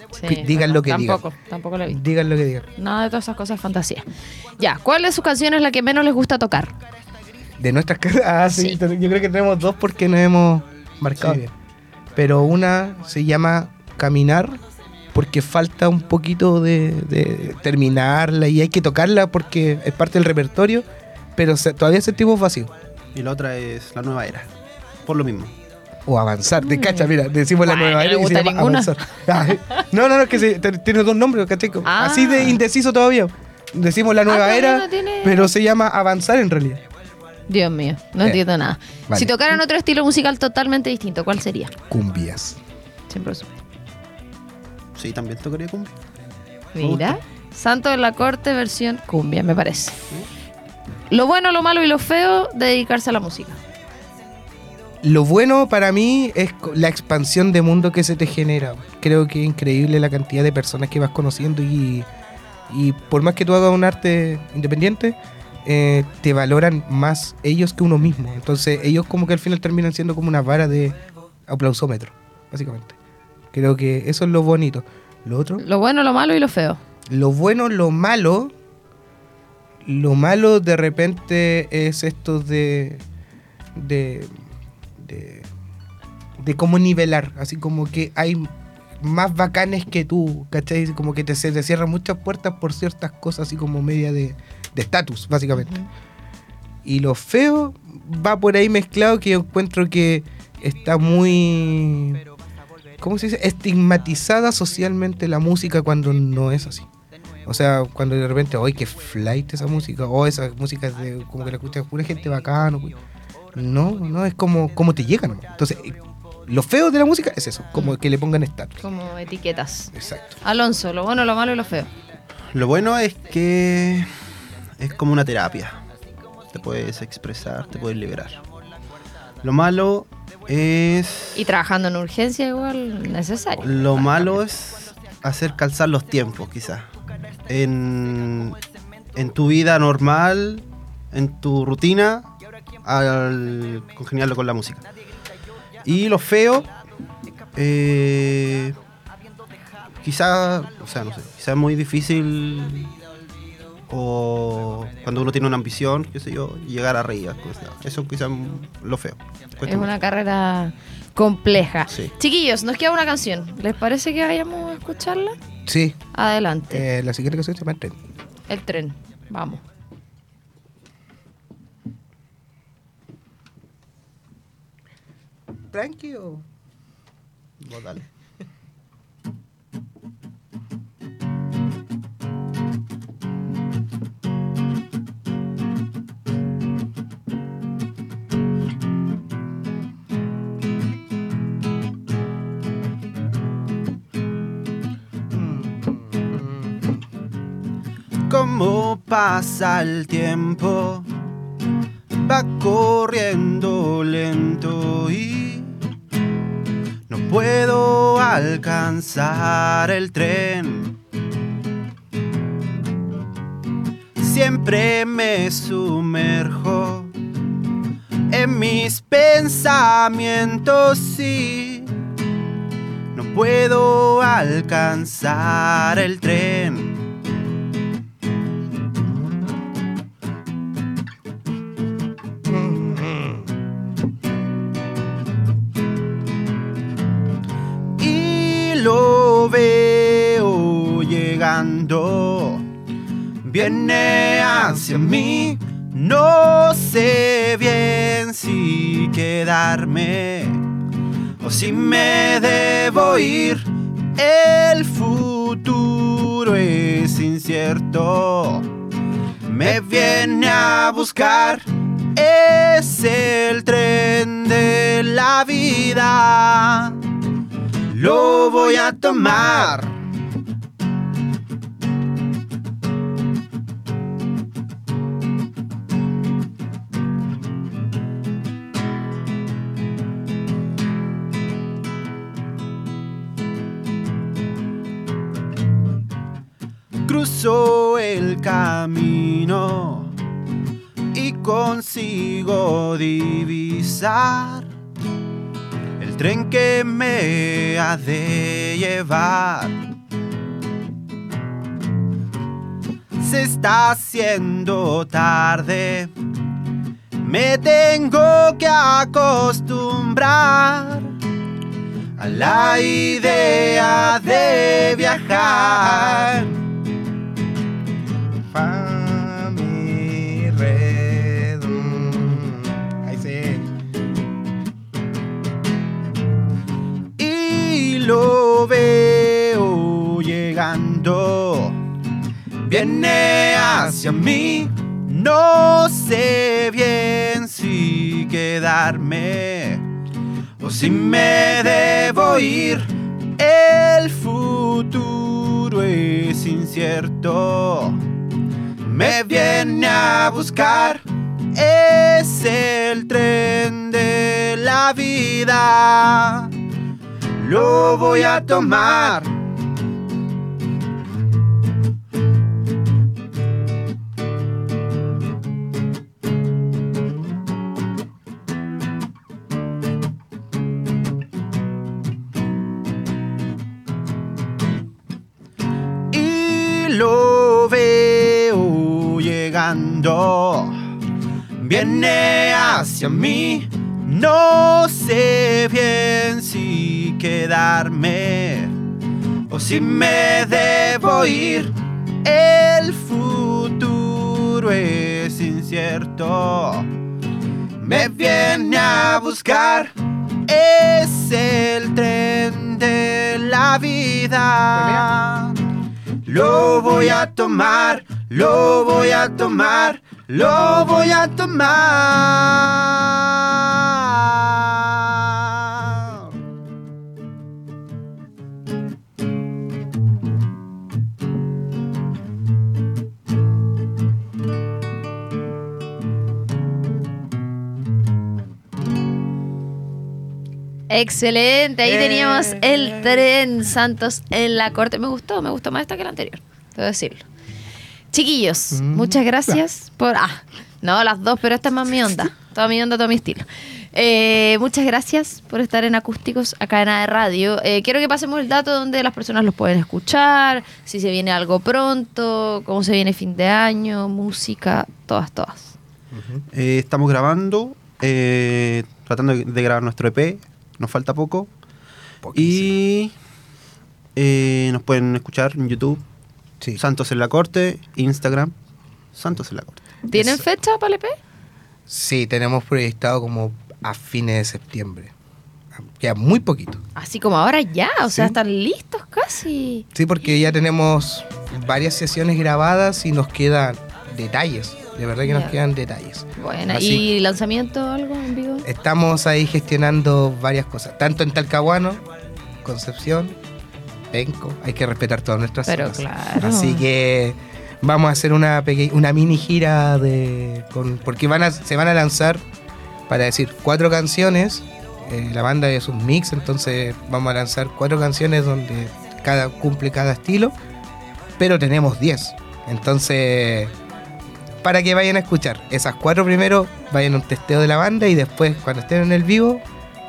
[SPEAKER 4] digan lo que
[SPEAKER 1] tampoco, Tampoco la vi.
[SPEAKER 4] digan. Digan lo que digan.
[SPEAKER 1] Nada de todas esas cosas es fantasía. Ya, ¿cuál de sus canciones es la que menos les gusta tocar?
[SPEAKER 4] De nuestras casas, ah, sí, yo creo que tenemos dos porque nos hemos marcado
[SPEAKER 3] Sí.
[SPEAKER 4] bien. Pero una se llama Caminar porque falta un poquito de, de terminarla y hay que tocarla porque es parte del repertorio, pero se- todavía sentimos vacío.
[SPEAKER 3] Y la otra es la nueva era. Por lo mismo.
[SPEAKER 4] O avanzar, de cacha, mira, decimos la
[SPEAKER 1] Mm.
[SPEAKER 4] Nueva
[SPEAKER 1] no
[SPEAKER 4] era y se llama
[SPEAKER 1] ninguna.
[SPEAKER 4] avanzar. Ay, No, no, no, es que se- te- tiene dos nombres, ¿cachai?
[SPEAKER 1] Ah.
[SPEAKER 4] Así de indeciso todavía. Decimos la nueva
[SPEAKER 1] todavía
[SPEAKER 4] era,
[SPEAKER 1] no tiene-
[SPEAKER 4] pero se llama avanzar en realidad.
[SPEAKER 1] Dios mío, no
[SPEAKER 4] Eh,
[SPEAKER 1] entiendo nada.
[SPEAKER 4] vale.
[SPEAKER 1] Si tocaran otro estilo musical totalmente distinto, ¿cuál sería?
[SPEAKER 4] Cumbias.
[SPEAKER 1] Siempre lo supe.
[SPEAKER 3] Sí, también tocaría cumbia.
[SPEAKER 1] Mira. Santo de la Corte versión cumbia, me parece. Lo bueno, lo malo y lo feo de dedicarse a la música.
[SPEAKER 4] Lo bueno para mí es co- la expansión de mundo que se te genera. Creo que es increíble la cantidad de personas que vas conociendo y, y por más que tú hagas un arte independiente, eh, te valoran más ellos que uno mismo. Entonces ellos como que al final terminan siendo como una vara de aplausómetro, básicamente. Creo que eso es lo bonito. Lo otro...
[SPEAKER 1] Lo bueno, lo malo y lo feo.
[SPEAKER 4] Lo bueno, lo malo... Lo malo de repente es esto de... De... De, de cómo nivelar. Así como que hay más bacanes que tú, ¿cachai? Como que te, se te cierran muchas puertas por ciertas cosas así como media de estatus, básicamente. Y lo feo va por ahí mezclado que yo encuentro que está muy... ¿Cómo se dice? Estigmatizada socialmente la música cuando no es así. O sea, cuando de repente, ¡ay, qué flight esa música! O esa música de, como que la escucha pura gente bacana. No, no, es como, como te llega nomás. Entonces, lo feo de la música es eso, como que le pongan estatus.
[SPEAKER 1] Como etiquetas.
[SPEAKER 4] Exacto.
[SPEAKER 1] Alonso, lo bueno, lo malo y lo feo.
[SPEAKER 3] Lo bueno es que es como una terapia. Te puedes expresar, te puedes liberar. Lo malo es...
[SPEAKER 1] Y trabajando en urgencia igual necesario.
[SPEAKER 3] Lo malo es hacer calzar los tiempos, quizás. En, en tu vida normal, en tu rutina, al congeniarlo con la música. Y lo feo, eh, quizá, o sea, no sé, quizá es muy difícil o cuando uno tiene una ambición, qué sé yo, llegar arriba. Pues, eso quizá es lo feo.
[SPEAKER 1] es una carrera compleja. Chiquillos, nos queda una canción. ¿Les parece que vayamos a escucharla?
[SPEAKER 4] Sí.
[SPEAKER 1] Adelante.
[SPEAKER 4] Eh, la siguiente canción se llama El Tren.
[SPEAKER 1] El Tren, vamos.
[SPEAKER 4] tranquilo.
[SPEAKER 3] Vos dale. Cómo pasa el tiempo, va corriendo lento y puedo alcanzar el tren. Siempre me sumerjo en mis pensamientos y no puedo alcanzar el tren. Viene hacia mí. No sé bien si quedarme o si me debo ir. El futuro es incierto. Me viene a buscar. Es el tren de la vida. Lo voy a tomar el camino y consigo divisar el tren que me ha de llevar. Se está haciendo tarde, me tengo que acostumbrar a la idea de viajar Viene hacia mí. No sé bien si quedarme o si me debo ir. El futuro es incierto me viene a buscar. Es el tren de la vida. Lo voy a tomar. Viene hacia mí. No sé bien si quedarme o si me debo ir. El futuro es incierto. Me viene a buscar. Es el tren de la vida. Lo voy a tomar, lo voy a tomar, lo voy a tomar.
[SPEAKER 1] Excelente, ahí teníamos
[SPEAKER 2] Eh.
[SPEAKER 1] el tren Santos en la corte. Me gustó, me gustó más esta que la anterior, debo decirlo. Chiquillos,
[SPEAKER 4] Mm.
[SPEAKER 1] muchas gracias por... Ah, no, las dos, pero esta es más mi onda. Toda mi onda, todo mi estilo. Eh, muchas gracias por estar en Acústicos acá en AE Radio. Eh, quiero que pasemos el dato donde las personas los pueden escuchar, si se viene algo pronto, cómo se viene fin de año, música, todas, todas.
[SPEAKER 3] Eh, estamos grabando, eh, tratando de- de grabar nuestro EP, nos falta poco. Y eh, nos pueden escuchar en YouTube,
[SPEAKER 4] Sí.
[SPEAKER 3] Santos en la Corte, Instagram, Santos en la Corte.
[SPEAKER 1] ¿Tienen
[SPEAKER 4] Eso.
[SPEAKER 1] fecha para el EP?
[SPEAKER 4] Sí, tenemos proyectado como a fines de septiembre. Queda muy poquito.
[SPEAKER 1] Así como ahora ya, o sea, están listos casi.
[SPEAKER 4] Sí, porque ya tenemos varias sesiones grabadas y nos quedan detalles. De verdad que nos quedan detalles.
[SPEAKER 1] Bueno,
[SPEAKER 4] Así-
[SPEAKER 1] ¿y lanzamiento algo en vivo?
[SPEAKER 4] Estamos ahí gestionando varias cosas, tanto en Talcahuano, Concepción, Penco. Hay que respetar todas nuestras
[SPEAKER 1] Pero
[SPEAKER 4] zonas.
[SPEAKER 1] claro.
[SPEAKER 4] Así que vamos a hacer una mini gira de con, porque van a, se van a lanzar para decir cuatro canciones. eh, la banda es un mix, entonces vamos a lanzar cuatro canciones donde cada cumple cada estilo, pero tenemos 10. Entonces, para que vayan a escuchar esas cuatro primero, vayan a un testeo de la banda y después cuando estén en el vivo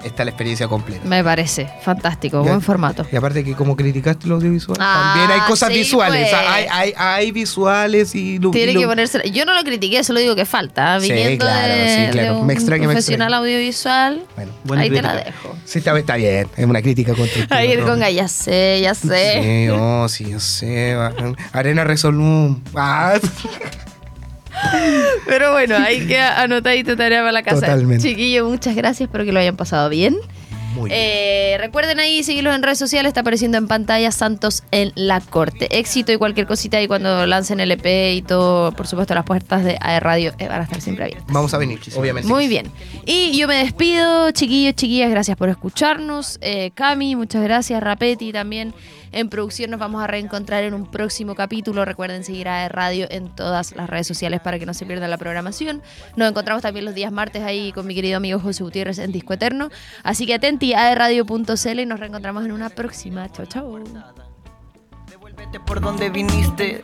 [SPEAKER 4] está la experiencia completa.
[SPEAKER 1] Me parece fantástico,
[SPEAKER 4] Ya.
[SPEAKER 1] buen formato.
[SPEAKER 4] Y aparte que como criticaste el audiovisual,
[SPEAKER 1] Ah,
[SPEAKER 4] también hay cosas
[SPEAKER 1] sí,
[SPEAKER 4] visuales.
[SPEAKER 1] pues.
[SPEAKER 4] o sea, hay, hay, hay visuales y... lu-
[SPEAKER 1] Tiene
[SPEAKER 4] y
[SPEAKER 1] que ponerse. Yo no lo critiqué, solo digo que falta.
[SPEAKER 4] Sí,
[SPEAKER 1] Viniendo
[SPEAKER 4] claro,
[SPEAKER 1] de,
[SPEAKER 4] sí, claro.
[SPEAKER 1] de un
[SPEAKER 4] Me extraña, me
[SPEAKER 1] profesional
[SPEAKER 4] extraña.
[SPEAKER 1] audiovisual,
[SPEAKER 4] Bueno,
[SPEAKER 3] Buena
[SPEAKER 1] ahí te la dejo.
[SPEAKER 4] sí, está, está bien. Es una crítica constructiva.
[SPEAKER 1] Ahí con ya sé, ya sé.
[SPEAKER 4] Sí, oh, sí, yo sé. Arena Resolum. Ah,
[SPEAKER 1] Pero bueno, ahí queda anotadito tarea para la casa.
[SPEAKER 4] Totalmente.
[SPEAKER 1] Chiquillo, muchas gracias, espero que lo hayan pasado bien.
[SPEAKER 4] muy bien.
[SPEAKER 1] Eh, recuerden ahí seguirlos en redes sociales, está apareciendo en pantalla Santos en la corte. Éxito y cualquier cosita y cuando lancen el EP y todo, por supuesto, las puertas de AE Radio eh, van a estar siempre abiertas.
[SPEAKER 4] Vamos a venir, obviamente.
[SPEAKER 1] Muy bien. Y yo me despido, chiquillos, chiquillas, gracias por escucharnos. Eh, Cami, muchas gracias. Rapeti también. En producción nos vamos a reencontrar en un próximo capítulo. Recuerden seguir a Radio en todas las redes sociales para que no se pierdan la programación. Nos encontramos también los días martes ahí con mi querido amigo José Gutiérrez en Disco Eterno. Así que atenti a radio.cl y nos reencontramos en una próxima. Chao, chao.
[SPEAKER 5] Devuélvete por donde viniste.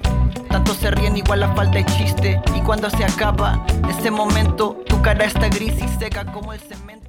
[SPEAKER 5] Tanto se ríen, igual la falta de chiste. Y cuando se acaba ese momento, tu cara está gris y seca como el cemento.